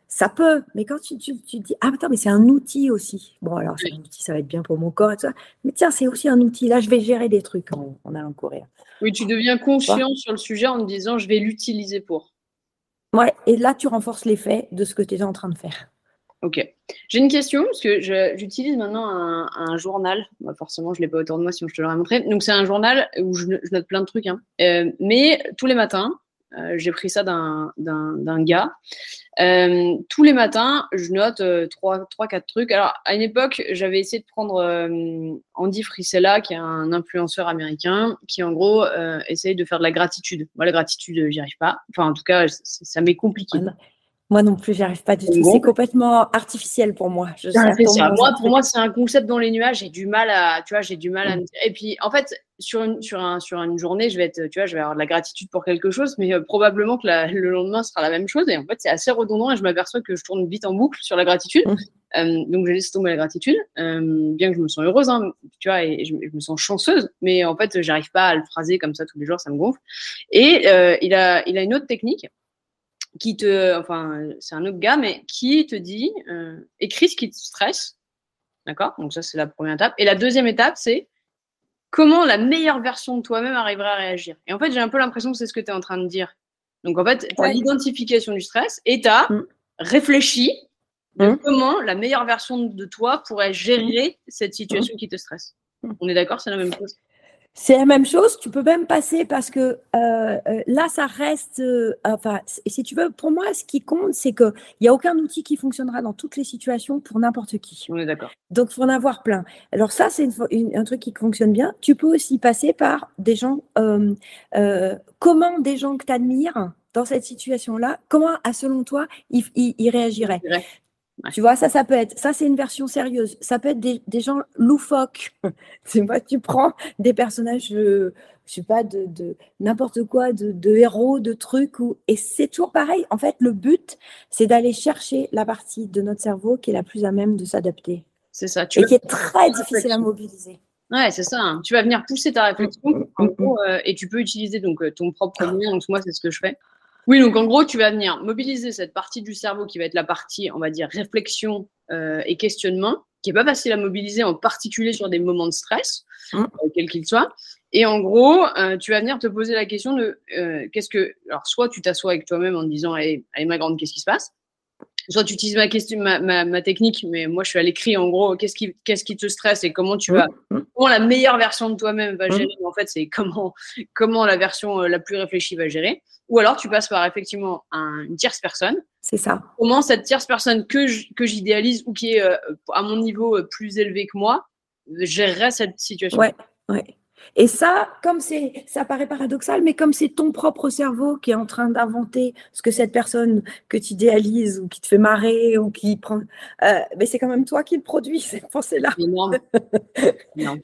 ça peut, mais quand tu, tu, dis, ah, attends, mais c'est un outil aussi. Bon, alors, c'est un outil, ça va être bien pour mon corps et tout ça. Mais tiens, c'est aussi un outil. Là, je vais gérer des trucs en, en allant courir. Oui, tu deviens conscient sur le sujet en te disant, je vais l'utiliser pour. Ouais, et là, tu renforces l'effet de ce que tu es en train de faire. Ok. J'ai une question, parce que j'utilise maintenant un, journal. Bah, forcément, je ne l'ai pas autour de moi, sinon je te l'aurais montré. Donc, c'est un journal où je, note plein de trucs. Hein. Euh, mais tous les matins, euh, j'ai pris ça d'un gars. Euh, tous les matins, je note trois, trois, quatre trucs. Alors, à une époque, j'avais essayé de prendre Andy Frisella, qui est un influenceur américain, qui en gros essaye de faire de la gratitude. Moi, la gratitude, j'y arrive pas. Enfin, en tout cas, ça m'est compliqué. Moi non plus, j'y arrive pas du tout. C'est complètement artificiel pour moi. Je moi, pour moi, c'est un concept dans les nuages. J'ai du mal à, tu vois, j'ai du mal à. Mm. Et puis, en fait, sur une, sur, un, sur une journée, je vais être, tu vois, je vais avoir de la gratitude pour quelque chose, mais euh, probablement que le lendemain sera la même chose. Et en fait, c'est assez redondant et je m'aperçois que je tourne vite en boucle sur la gratitude. Mm. Euh, donc, je laisse tomber la gratitude, euh, bien que je me sens heureuse, hein, tu vois, et je, me sens chanceuse, mais en fait, j'arrive pas à le phraser comme ça tous les jours, ça me gonfle. Et il, a, il a une autre technique qui te, enfin, c'est un autre gars, mais qui te dit, euh, écris ce qui te stresse. D'accord? Donc, ça, c'est la première étape. Et la deuxième étape, c'est comment la meilleure version de toi-même arrivera à réagir. Et en fait, j'ai un peu l'impression que c'est ce que tu es en train de dire. Donc, en fait, tu as l'identification du stress et tu as mm. réfléchi de mm. comment la meilleure version de toi pourrait gérer mm. cette situation qui te stresse. On est d'accord, c'est la même chose? C'est la même chose, tu peux même passer parce que euh, euh, là, ça reste, euh, enfin, si tu veux, pour moi, ce qui compte, c'est qu'il n'y a aucun outil qui fonctionnera dans toutes les situations pour n'importe qui. On est d'accord. Donc, il faut en avoir plein. Alors ça, c'est un truc qui fonctionne bien. Tu peux aussi passer par des gens, comment des gens que tu admires dans cette situation-là, comment, à selon toi, ils, ils réagiraient. Tu vois, ça, ça peut être, ça c'est une version sérieuse. Ça peut être des, gens loufoques. tu vois, tu prends des personnages, je, je sais pas, de, de n'importe quoi, de, de, héros, de trucs. Ou, et c'est toujours pareil. En fait, le but, c'est d'aller chercher la partie de notre cerveau qui est la plus à même de s'adapter. C'est ça. Tu et qui est très difficile à mobiliser. Ouais, c'est ça. Hein. Tu vas venir pousser ta réflexion mm, mm, mm, euh, et tu peux utiliser donc euh, ton propre moyen. Donc moi, c'est ce que je fais. Oui, donc en gros, tu vas venir mobiliser cette partie du cerveau qui va être la partie, on va dire, réflexion euh, et questionnement, qui n'est pas facile à mobiliser, en particulier sur des moments de stress, mmh. euh, quel qu'il soit. Et en gros, euh, tu vas venir te poser la question de qu'est-ce que. Alors, soit tu t'assois avec toi-même en te disant Allez, allez ma grande, qu'est-ce qui se passe? Soit tu utilises ma, question, ma, ma, technique, mais moi je suis à l'écrit en gros, qu'est-ce qui, qu'est-ce qui te stresse et comment tu vas, mmh, mmh. comment la meilleure version de toi-même va mmh. gérer. En fait, c'est comment, comment la version euh, la plus réfléchie va gérer. Ou alors tu passes par effectivement une tierce personne. C'est ça. Comment cette tierce personne que, que j'idéalise ou qui est euh, à mon niveau euh, plus élevé que moi gérerait cette situation? Ouais, ouais. Et ça, comme c'est, ça paraît paradoxal, mais comme c'est ton propre cerveau qui est en train d'inventer ce que cette personne que tu idéalises ou qui te fait marrer ou qui prend, euh, mais c'est quand même toi qui le produis cette pensée-là.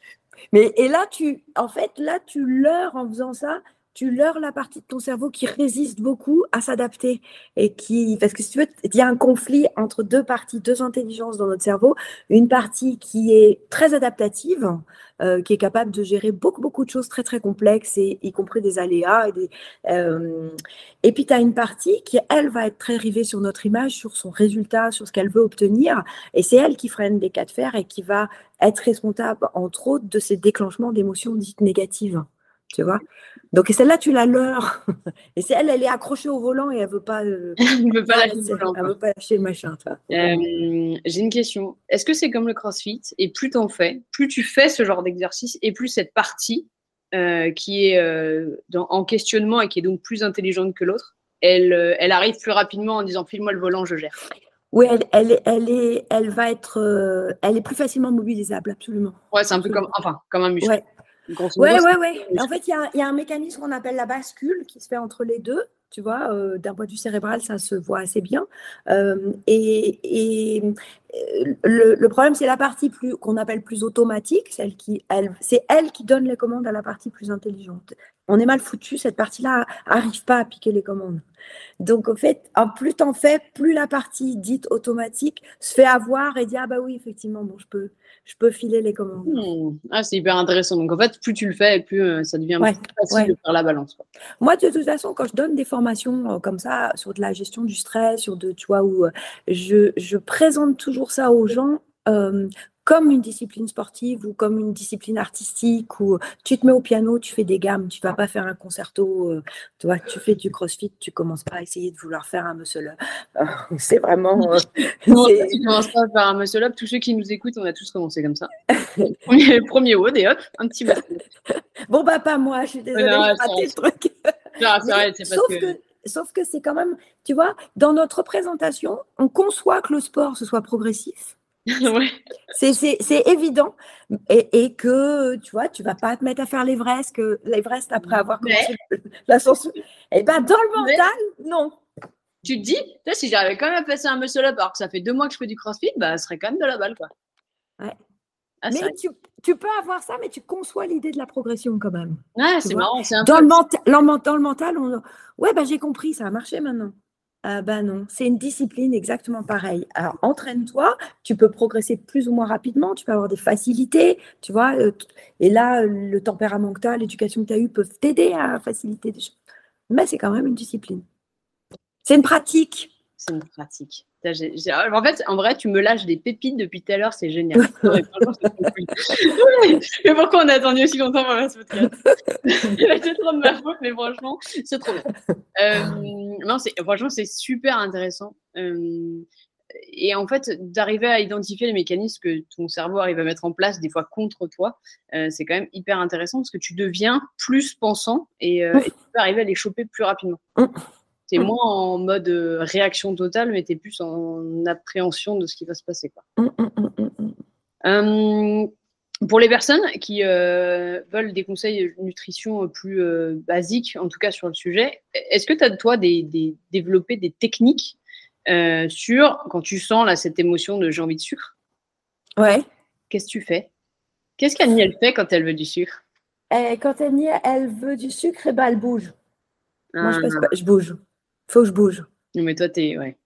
Mais et là, tu, en fait, là, tu leurres en faisant ça tu leurres la partie de ton cerveau qui résiste beaucoup à s'adapter et qui, parce que si tu veux, il y a un conflit entre deux parties, deux intelligences dans notre cerveau. Une partie qui est très adaptative, euh, qui est capable de gérer beaucoup, beaucoup de choses très, très complexes, et, y compris des aléas. Et, euh, et puis, tu as une partie qui, elle, va être très rivée sur notre image, sur son résultat, sur ce qu'elle veut obtenir. Et c'est elle qui freine des cas de fer et qui va être responsable, entre autres, de ces déclenchements d'émotions dites négatives. Tu vois Donc, celle-là, tu la leurres. Et c'est elle, elle est accrochée au volant et elle veut pas. Euh, elle veut pas lâcher le volant. Elle veut pas lâcher le machin. Euh, J'ai une question. Est-ce que c'est comme le CrossFit et plus tu en fais, plus tu fais ce genre d'exercice et plus cette partie euh, qui est euh, dans, en questionnement et qui est donc plus intelligente que l'autre, elle, euh, elle arrive plus rapidement en disant file-moi le volant, je gère. Oui, elle, elle, elle, est, elle va être, euh, elle est plus facilement mobilisable, absolument. Ouais, c'est un peu comme, enfin, comme un muscle. Ouais. Oui, oui, oui. En fait, il y a, y a, un mécanisme qu'on appelle la bascule qui se fait entre les deux. Tu vois, euh, d'un point de vue cérébral, ça se voit assez bien. Euh, et, et euh, le, le, problème, c'est la partie plus qu'on appelle plus automatique, celle qui, elle, c'est elle qui donne les commandes à la partie plus intelligente. On est mal foutu, cette partie-là arrive pas à piquer les commandes. Donc, en fait, plus t'en fais, plus la partie dite automatique se fait avoir et dit ah bah oui, effectivement, bon, je peux, je peux filer les commandes. Mmh. Ah, c'est hyper intéressant. Donc, en fait, plus tu le fais, plus euh, ça devient ouais, plus facile ouais. de faire la balance. Quoi. Moi, de toute façon, quand je donne des formations euh, comme ça sur de la gestion du stress, sur de, tu vois, où euh, je, je présente toujours ça aux gens euh, comme une discipline sportive ou comme une discipline artistique où tu te mets au piano, tu fais des gammes, tu vas pas faire un concerto, euh, tu vois, tu fais du crossfit, tu commences pas à essayer de vouloir faire un muscle up. Euh, c'est vraiment. Euh, tu commences pas à faire un muscle up. Tous ceux qui nous écoutent, on a tous commencé comme ça. premier, premier WOD et hop, un petit muscle Bon, bah, pas moi, je suis désolée, j'ai raté le truc. Non, vrai, sauf que... que sauf que c'est quand même, tu vois, dans notre présentation, on conçoit que le sport, ce soit progressif. ouais. C'est évident. Et, et, que, tu vois, tu vas pas te mettre à faire l'Everest, que l'Everest après avoir commencé l'ascension. Et ben dans le mental, mais, non. Tu te dis, si j'arrivais quand même à passer un muscle up alors que ça fait deux mois que je fais du crossfit, bah, ce serait quand même de la balle, quoi. Ouais. Ah, mais tu, tu, peux avoir ça, mais tu conçois l'idée de la progression quand même. Ouais, c'est marrant. Un dans, peu... le mental, dans le mental, on... ouais, bah, j'ai compris, ça a marché maintenant. Ah ben non, c'est une discipline exactement pareille. Alors entraîne-toi, tu peux progresser plus ou moins rapidement, tu peux avoir des facilités, tu vois. Et là, le tempérament que tu as, l'éducation que tu as eue peuvent t'aider à faciliter des choses. Mais c'est quand même une discipline. C'est une pratique. C'est une pratique. En fait, en vrai, tu me lâches des pépites depuis tout à l'heure, c'est génial. mais pourquoi on a attendu aussi longtemps pour faire ce podcast? C'est trop de ma faute, mais franchement, c'est trop bien. Euh, non, franchement, c'est super intéressant. Euh, et en fait, d'arriver à identifier les mécanismes que ton cerveau arrive à mettre en place, des fois contre toi, euh, c'est quand même hyper intéressant parce que tu deviens plus pensant et, et tu peux arriver à les choper plus rapidement. Tu es moins en mode euh, réaction totale, mais tu es plus en appréhension de ce qui va se passer. Quoi. Euh, pour les personnes qui euh, veulent des conseils de nutrition plus euh, basiques, en tout cas sur le sujet, est-ce que tu as, toi, des, des, développé des techniques euh, sur quand tu sens là, cette émotion de j'ai envie de sucre? Ouais. Qu'est-ce que tu fais? Qu'est-ce qu'Annie, elle fait quand elle veut du sucre? Eh, Quand Annie, elle veut du sucre, eh ben, elle bouge. Ah. Moi, je, passe pas, je bouge faut que je bouge. Non, mais toi, tu es, ouais.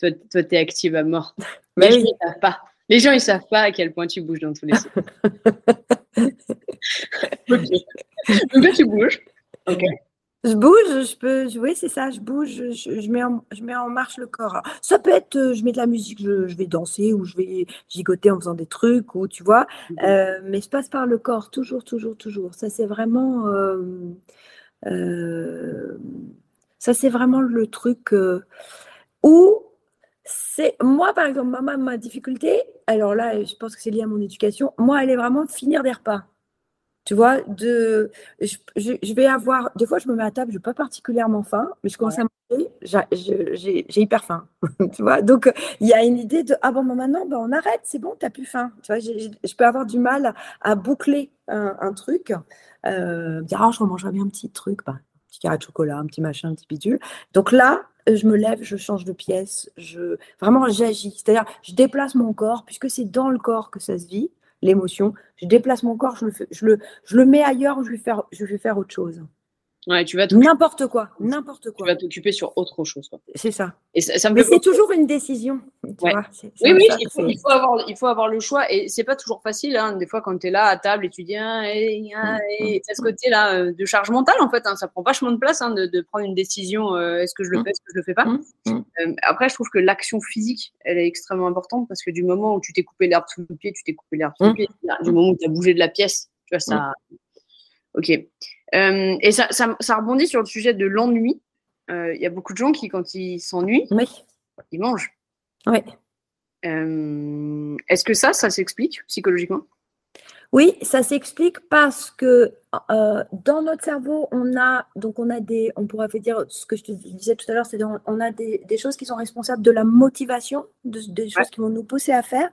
toi, toi, es active à mort. Mais les, oui. gens, ils savent pas. les gens, ils savent pas à quel point tu bouges dans tous les sens. ok. Donc là, tu bouges. Ok. Je bouge, je peux, oui, c'est ça, je bouge, je, je, mets en, je mets en marche le corps. Ça peut être, euh, je mets de la musique, je, je, vais danser ou je vais gigoter en faisant des trucs, ou tu vois, mm -hmm. euh, mais je passe par le corps, toujours, toujours, toujours. Ça, c'est vraiment. Euh, euh, ça, c'est vraiment le truc euh, où c'est moi, par exemple, ma, ma difficulté, alors là, je pense que c'est lié à mon éducation, moi, elle est vraiment de finir des repas. Tu vois, de, je, je, je, vais avoir, des fois, je me mets à table, je n'ai pas particulièrement faim, mais je commence ouais. à manger, j'ai hyper faim. tu vois, donc il y a une idée de, ah bon, maintenant, on arrête, c'est bon, tu n'as plus faim. Tu vois, je peux avoir du mal à, à boucler un, un truc, euh, dire, ah, je remangerai bien un petit truc, bah, petit carré de chocolat, un petit machin, un petit bidule. Donc là, je me lève, je change de pièce, je vraiment j'agis. C'est-à-dire, je déplace mon corps, puisque c'est dans le corps que ça se vit, l'émotion. Je déplace mon corps, je le, mets ailleurs, je vais je vais faire autre chose. Ouais, tu vas n'importe quoi, n'importe quoi. Tu vas t'occuper sur autre chose. C'est ça. Et ça, me Mais c'est toujours une décision. Tu vois, oui, oui, il, faut, il, faut avoir, il faut avoir le choix. Et c'est pas toujours facile. Hein. Des fois, quand tu es là à table et tu dis, ah, et, ah, et, ce côté-là euh, de charge mentale, en fait, hein, ça prend vachement de place hein, de, de, prendre une décision. Euh, est-ce que je le fais, est-ce que je le fais pas euh, Après, je trouve que l'action physique, elle est extrêmement importante parce que du moment où tu t'es coupé l'herbe sous le pied, tu t'es coupé l'herbe sous le pied. Du moment où tu as bougé de la pièce, tu vois, ça. Ok. Euh, et ça, ça, rebondit sur le sujet de l'ennui. Il euh, y a beaucoup de gens qui, quand ils s'ennuient, ils mangent. Oui. Euh, est-ce que ça, ça s'explique psychologiquement? Oui, ça s'explique parce que dans notre cerveau, on a donc on a des, on pourrait dire ce que je te disais tout à l'heure, c'est on a des, choses qui sont responsables de la motivation, des choses qui vont nous pousser à faire,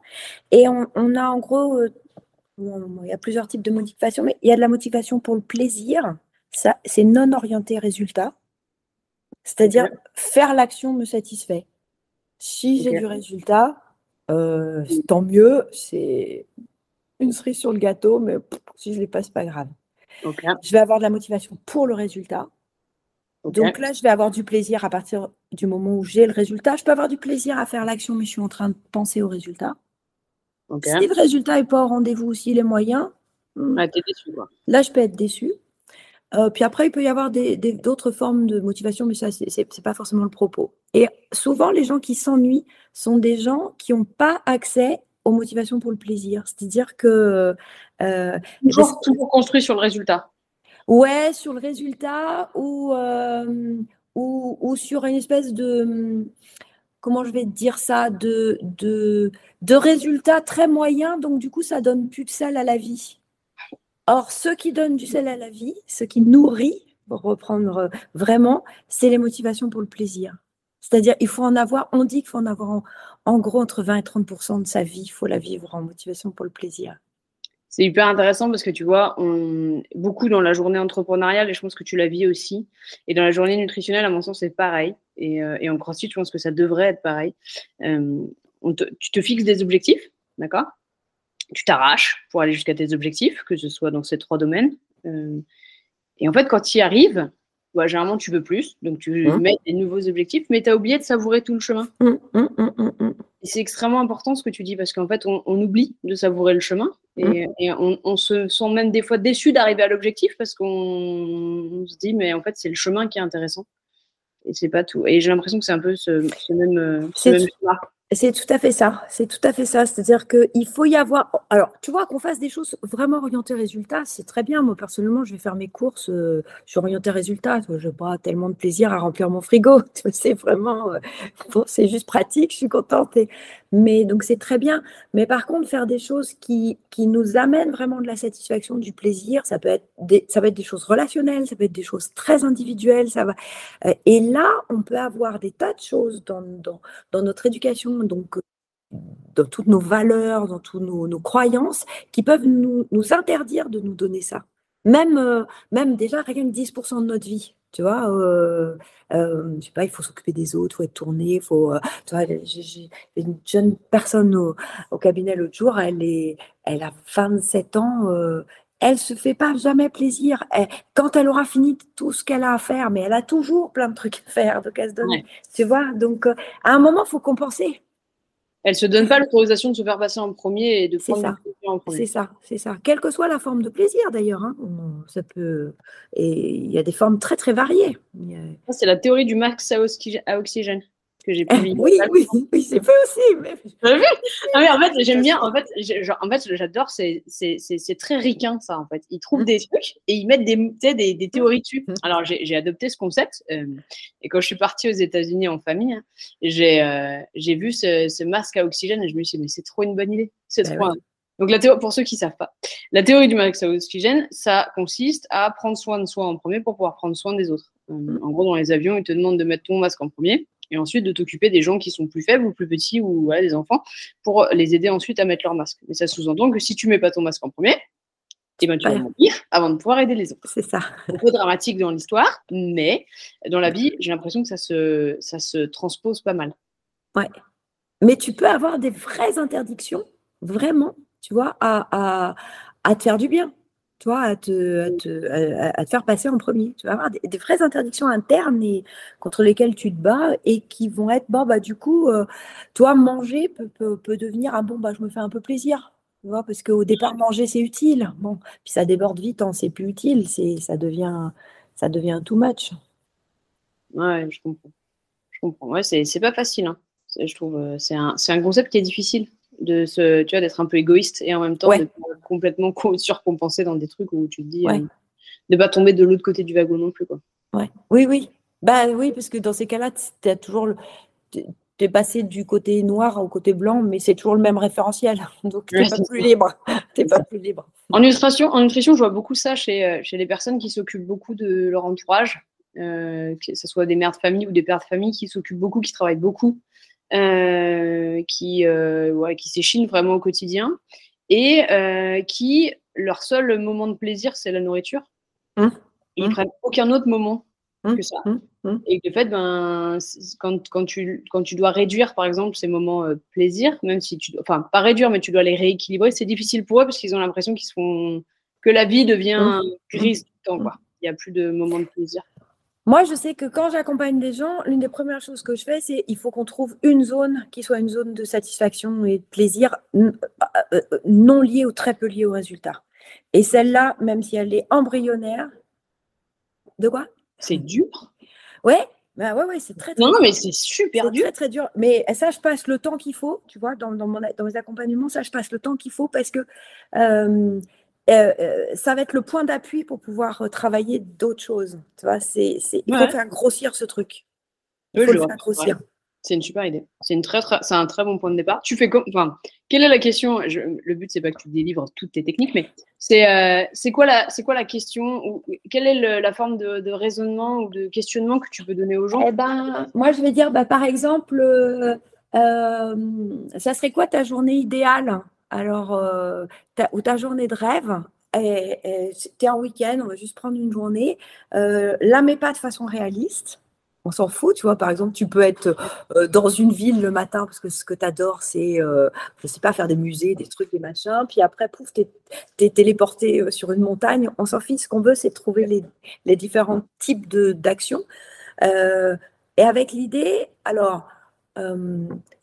et on, on a en gros il y a plusieurs types de motivation, mais il y a de la motivation pour le plaisir. Ça, c'est non orienté résultat. C'est-à-dire, faire l'action me satisfait. Si j'ai du résultat, euh, tant mieux. C'est une cerise sur le gâteau, mais si je ne l'ai pas, ce pas grave. Je vais avoir de la motivation pour le résultat. Donc là, je vais avoir du plaisir à partir du moment où j'ai le résultat. Je peux avoir du plaisir à faire l'action, mais je suis en train de penser au résultat. Si le résultat n'est pas au rendez-vous aussi, les moyens, là, je peux être déçu. Euh, puis après, il peut y avoir d'autres formes de motivation, mais ça, ce n'est pas forcément le propos. Et souvent, les gens qui s'ennuient sont des gens qui n'ont pas accès aux motivations pour le plaisir. C'est-à-dire que. Euh, toujours, toujours, construit sur le résultat. Ouais, sur le résultat ou, euh, ou, ou, sur une espèce de comment je vais dire ça, de, de, de résultats très moyens, donc du coup, ça donne plus de sel à la vie. Or, ce qui donne du sel à la vie, ce qui nourrit, pour reprendre vraiment, c'est les motivations pour le plaisir. C'est-à-dire, il faut en avoir, on dit qu'il faut en avoir en, gros entre 20 et 30% de sa vie, il faut la vivre en motivation pour le plaisir. C'est hyper intéressant parce que tu vois, on, beaucoup dans la journée entrepreneuriale, et je pense que tu la vis aussi, et dans la journée nutritionnelle, à mon sens, c'est pareil. Et, euh, et, en CrossFit, je pense que ça devrait être pareil. Euh, tu te fixes des objectifs, d'accord? Tu t'arraches pour aller jusqu'à tes objectifs, que ce soit dans ces trois domaines. Euh, et en fait, quand tu y arrives, bah, généralement, tu veux plus. Donc, tu mmh. mets des nouveaux objectifs, mais tu as oublié de savourer tout le chemin. Mmh, mmh, c'est extrêmement important ce que tu dis, parce qu'en fait, on, oublie de savourer le chemin. Et, on, se sent même des fois déçu d'arriver à l'objectif, parce qu'on se dit, mais en fait, c'est le chemin qui est intéressant. Et c'est pas tout. Et j'ai l'impression que c'est un peu ce, même, ce même c'est tout à fait ça. C'est tout à fait ça. C'est-à-dire qu'il faut y avoir. Alors, tu vois, qu'on fasse des choses vraiment orientées résultats, c'est très bien. Moi, personnellement, je vais faire mes courses. Euh, je suis orientée résultats. Je n'ai pas tellement de plaisir à remplir mon frigo. C'est vraiment. Euh, c'est juste pratique. Je suis contente. mais donc, c'est très bien. Mais par contre, faire des choses qui, qui nous amènent vraiment de la satisfaction, du plaisir, ça peut être des, ça peut être des choses relationnelles, ça peut être des choses très individuelles. Ça va. Euh, et là, on peut avoir des tas de choses dans, dans, dans notre éducation donc dans toutes nos valeurs, dans toutes nos, croyances, qui peuvent nous, interdire de nous donner ça. Même, euh, même déjà rien que 10% de notre vie. Tu vois, euh, euh, je sais pas, il faut s'occuper des autres, il faut être tourné, il faut. tu vois, j'ai une jeune personne au, cabinet l'autre jour, elle, est, elle a 27 ans, elle se fait pas jamais plaisir. quand elle aura fini tout ce qu'elle a à faire, mais elle a toujours plein de trucs à faire, donc elle se donne. Tu vois, donc à un moment, il faut compenser. Elle se donne pas l'autorisation de se faire passer en premier et de prendre ça. en premier. C'est ça, c'est ça. Quelle que soit la forme de plaisir d'ailleurs, hein, ça peut. Et il y a des formes très très variées. C'est la théorie du max à oxygène que j'ai publié. oui, oui, oui, c'est fait aussi. Mais... mais en fait, j'aime bien. En fait, en fait, j'adore. C'est, c'est, très ricain ça. En fait, ils trouvent mmh. des trucs et ils mettent des, des, des théories dessus. Mmh. Alors, j'ai, adopté ce concept euh, et quand je suis partie aux États-Unis en famille, hein, j'ai, euh, j'ai vu ce, ce, masque à oxygène et je me suis dit mais c'est trop une bonne idée. C'est bah trop. Donc, la théorie, pour ceux qui ne savent pas, la théorie du masque à oxygène, ça consiste à prendre soin de soi en premier pour pouvoir prendre soin des autres. Euh, mmh. En gros, dans les avions, ils te demandent de mettre ton masque en premier et ensuite de t'occuper des gens qui sont plus faibles ou plus petits ou voilà, des enfants pour les aider ensuite à mettre leur masque. Mais ça sous-entend que si tu mets pas ton masque en premier, eh ben, tu vas mourir avant de pouvoir aider les autres. C'est ça. Un peu dramatique dans l'histoire, mais dans la vie, j'ai l'impression que ça se, ça se transpose pas mal. Ouais. Mais tu peux avoir des vraies interdictions, vraiment, tu vois, à, à, à te faire du bien. Tu vois, à te, à te, à, te faire passer en premier. Tu vas avoir des, vraies interdictions internes et, contre lesquelles tu te bats et qui vont être, bon, bah, du coup, euh, toi, manger peut, peut, devenir, ah bon, bah, je me fais un peu plaisir. Tu vois, parce qu'au départ, manger, c'est utile. Bon, puis ça déborde vite, hein, c'est plus utile, c'est, ça devient, ça devient too much. Ouais, je comprends. Je comprends. Ouais, c'est, c'est pas facile, hein. Je trouve, euh, c'est un, c'est un concept qui est difficile de se, tu vois, d'être un peu égoïste et en même temps de complètement surcompenser dans des trucs où tu te dis de euh, de pas tomber de l'autre côté du wagon non plus, quoi. Ouais. Oui, oui. Bah oui, parce que dans ces cas-là, tu as toujours le, es passé du côté noir au côté blanc, mais c'est toujours le même référentiel. Donc, tu n'es pas plus libre. Pas plus libre. En nutrition, en nutrition, je vois beaucoup ça chez, euh, chez les personnes qui s'occupent beaucoup de leur entourage, euh, que ce soit des mères de famille ou des pères de famille qui s'occupent beaucoup, qui travaillent beaucoup, qui, euh, qui s'échinent vraiment au quotidien et euh, qui, leur seul moment de plaisir, c'est la nourriture. Mmh. Ils ne mmh. prennent aucun autre moment mmh. que ça. Et de fait, ben, quand, quand, tu, quand tu dois réduire, par exemple, ces moments plaisir, même si tu. Enfin, pas réduire, mais tu dois les rééquilibrer, c'est difficile pour eux parce qu'ils ont l'impression qu'ils font. que la vie devient grise tout le temps. Quoi. Il n'y a plus de moments de plaisir. Moi, je sais que quand j'accompagne des gens, l'une des premières choses que je fais, c'est il faut qu'on trouve une zone qui soit une zone de satisfaction et de plaisir euh, euh, non liée ou très peu liée au résultat. Et celle-là, même si elle est embryonnaire, de quoi? C'est dur. Ouais, bah ouais, ouais, c'est très, très Non, mais c'est super dur. Très, très dur. Mais ça, je passe le temps qu'il faut, tu vois, dans, dans, mon, dans mes accompagnements, ça, je passe le temps qu'il faut parce que euh, euh, euh, ça va être le point d'appui pour pouvoir euh, travailler d'autres choses. Tu vois, c'est, il faut faire grossir ce truc. Il faut le faire grossir. C'est une super idée. C'est une très, c'est un très bon point de départ. Tu fais comme, enfin, quelle est la question? Le but c'est pas que tu délivres toutes tes techniques, mais c'est, c'est quoi la, c'est quoi la question ou quelle est la forme de, raisonnement ou de questionnement que tu peux donner aux gens? Eh ben, moi je vais dire, bah, par exemple, ça serait quoi ta journée idéale? Alors, euh, ou ta journée de rêve, tu es en week-end, on va juste prendre une journée, euh, la mets pas de façon réaliste. On s'en fout, tu vois. Par exemple, tu peux être euh, dans une ville le matin parce que ce que tu adores, c'est, euh, je sais pas, faire des musées, des trucs, des machins. Puis après, pouf, tu es, téléporté sur une montagne. On s'en fiche. Ce qu'on veut, c'est trouver les, les, différents types d'actions. et avec l'idée, alors,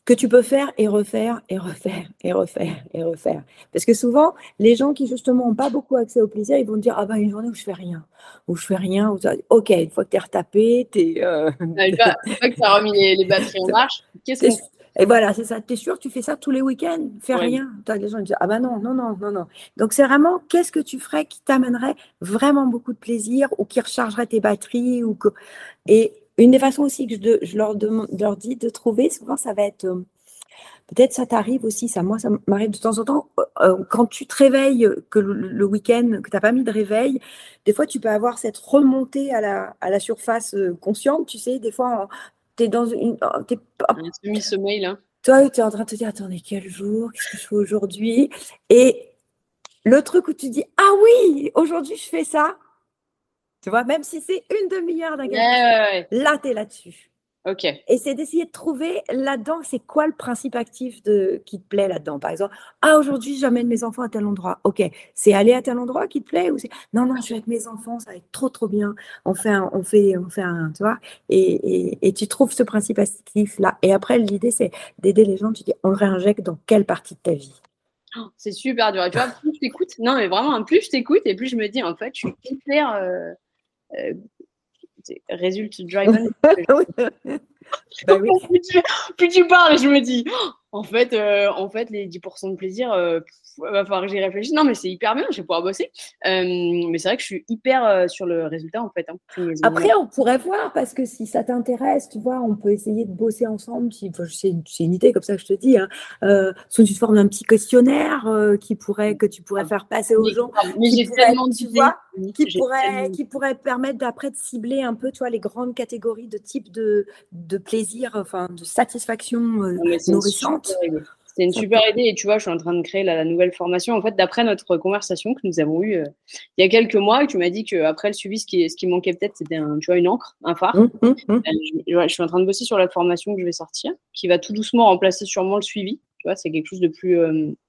que tu peux faire et refaire et refaire et refaire et refaire. Parce que souvent, les gens qui justement n'ont pas beaucoup accès au plaisir, ils vont dire Ah ben une journée où je fais rien, où je fais rien, où ok, une fois que tu es retapé, tu es. Euh... Une fois que tu as remis les, batteries en marche, qu'est-ce que et voilà, c'est ça. Tu es sûr, tu fais ça tous les week-ends, fais rien. As les gens qui disent Ah ben non, non, non, non, non. Donc c'est vraiment qu'est-ce que tu ferais qui t'amènerait vraiment beaucoup de plaisir ou qui rechargerait tes batteries ou que... Et une des façons aussi que je, leur, leur, dis de trouver, souvent, ça va être. Euh, peut-être ça t'arrive aussi, ça, moi, ça m'arrive de temps en temps. Euh, euh, quand tu te réveilles, que le, week-end, que tu n'as pas mis de réveil, des fois, tu peux avoir cette remontée à la, à la surface consciente. Tu sais, des fois, tu es dans une. Es, un semi-sommeil, là. Toi, tu es en train de te dire attendez, quel jour Qu'est-ce que je fais aujourd'hui? Et le truc où tu dis ah oui, aujourd'hui, je fais ça tu vois, même si c'est une demi-heure d'un là, tu es là-dessus. OK. Et c'est d'essayer de trouver là-dedans, c'est quoi le principe actif de, qui te plaît là-dedans? Par exemple, ah, aujourd'hui, j'amène mes enfants à tel endroit. OK. C'est aller à tel endroit qui te plaît ou c'est, non, non, je suis avec mes enfants, ça va être trop, trop bien. On fait un, on fait, on fait un, tu vois. Et, et, tu trouves ce principe actif là. Et après, l'idée, c'est d'aider les gens. Tu dis, on le réinjecte dans quelle partie de ta vie oh, c'est super dur. tu vois, plus je t'écoute, non, mais vraiment, plus je t'écoute et plus je me dis, en fait, je suis hyper. Euh, euh, résulte driven. bah oui. plus, tu, parles, je me dis, en fait, euh, en fait, les 10% de plaisir, euh, va falloir que j'y réfléchisse. Non, mais c'est hyper bien, je vais pouvoir bosser. Euh, mais c'est vrai que je suis hyper euh, sur le résultat, en fait. Hein. Après, on pourrait voir, parce que si ça t'intéresse, tu vois, on peut essayer de bosser ensemble. Si, c'est, une, idée comme ça que je te dis, hein, sous une forme d'un petit questionnaire qui pourrait, que tu pourrais faire passer aux gens. Mais j'ai tellement tu vois, qui pourrait, qui pourrait permettre d'après de cibler un peu, tu vois, les grandes catégories de type de, de plaisir, enfin, de satisfaction nourrissante. C'est une super idée et tu vois, je suis en train de créer la, nouvelle formation. En fait, d'après notre conversation que nous avons eue euh, il y a quelques mois, tu m'as dit qu'après le suivi, ce qui, ce qui manquait peut-être, c'était un, tu vois, une encre, un phare. Mmh, mmh, mmh. Euh, je, suis en train de bosser sur la formation que je vais sortir, qui va tout doucement remplacer sûrement le suivi. Tu vois, c'est quelque chose de plus,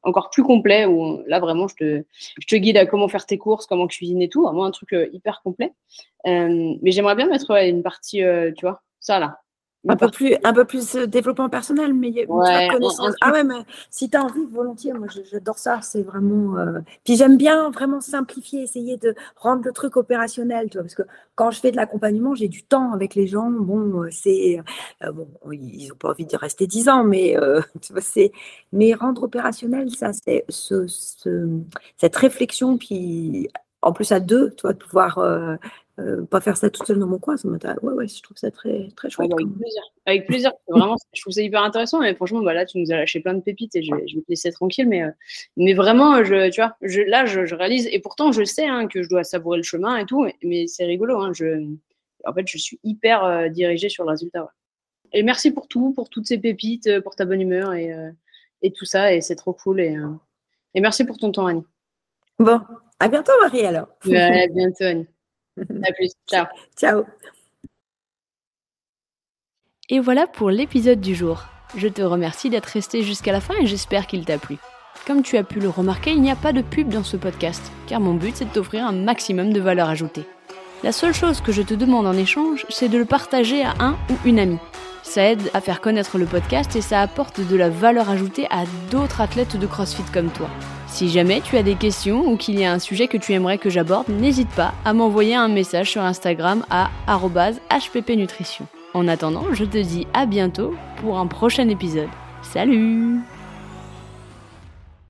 encore plus complet où là, vraiment, je te, je te guide à comment faire tes courses, comment cuisiner et tout. Vraiment un truc hyper complet. mais j'aimerais bien mettre une partie, tu vois, ça là, un peu, plus, un peu plus euh, développement personnel, mais ouais, connaissance. Ah ouais, mais si tu as envie, volontiers, moi j'adore ça. C'est vraiment. Euh, puis j'aime bien vraiment simplifier, essayer de rendre le truc opérationnel, tu vois, parce que quand je fais de l'accompagnement, j'ai du temps avec les gens. Bon, euh, c'est. bon, ils n'ont pas envie de rester dix ans, mais tu vois, c'est. Mais rendre opérationnel, ça, c'est ce, cette réflexion, puis en plus à deux, tu vois, de pouvoir euh, pas faire ça toute seule dans mon coin, ça m'intéresse. Ouais, ouais, je trouve ça très, très chouette. avec, plaisir. avec plaisir. Vraiment, je trouve ça hyper intéressant. Mais franchement, bah là, tu nous as lâché plein de pépites et je vais, je vais te laisser tranquille. Mais, euh, mais vraiment, je, tu vois, je, là, je, je, réalise. Et pourtant, je sais hein, que je dois savourer le chemin et tout. Mais c'est rigolo. Hein, je, en fait, je suis hyper euh, dirigée sur le résultat. Ouais. Et merci pour tout, pour toutes ces pépites, pour ta bonne humeur et, et tout ça. Et c'est trop cool. Et, et merci pour ton temps, Annie. Bon, à bientôt, Marie, alors. à bientôt, Annie. À plus. Ciao. Ciao. Et voilà pour l'épisode du jour. Je te remercie d'être resté jusqu'à la fin et j'espère qu'il t'a plu. Comme tu as pu le remarquer, il n'y a pas de pub dans ce podcast, car mon but c'est de t'offrir un maximum de valeur ajoutée. La seule chose que je te demande en échange, c'est de le partager à un ou une amie. Ça aide à faire connaître le podcast et ça apporte de la valeur ajoutée à d'autres athlètes de CrossFit comme toi. Si jamais tu as des questions ou qu'il y a un sujet que tu aimerais que j'aborde, n'hésite pas à m'envoyer un message sur Instagram à hppnutrition. En attendant, je te dis à bientôt pour un prochain épisode. Salut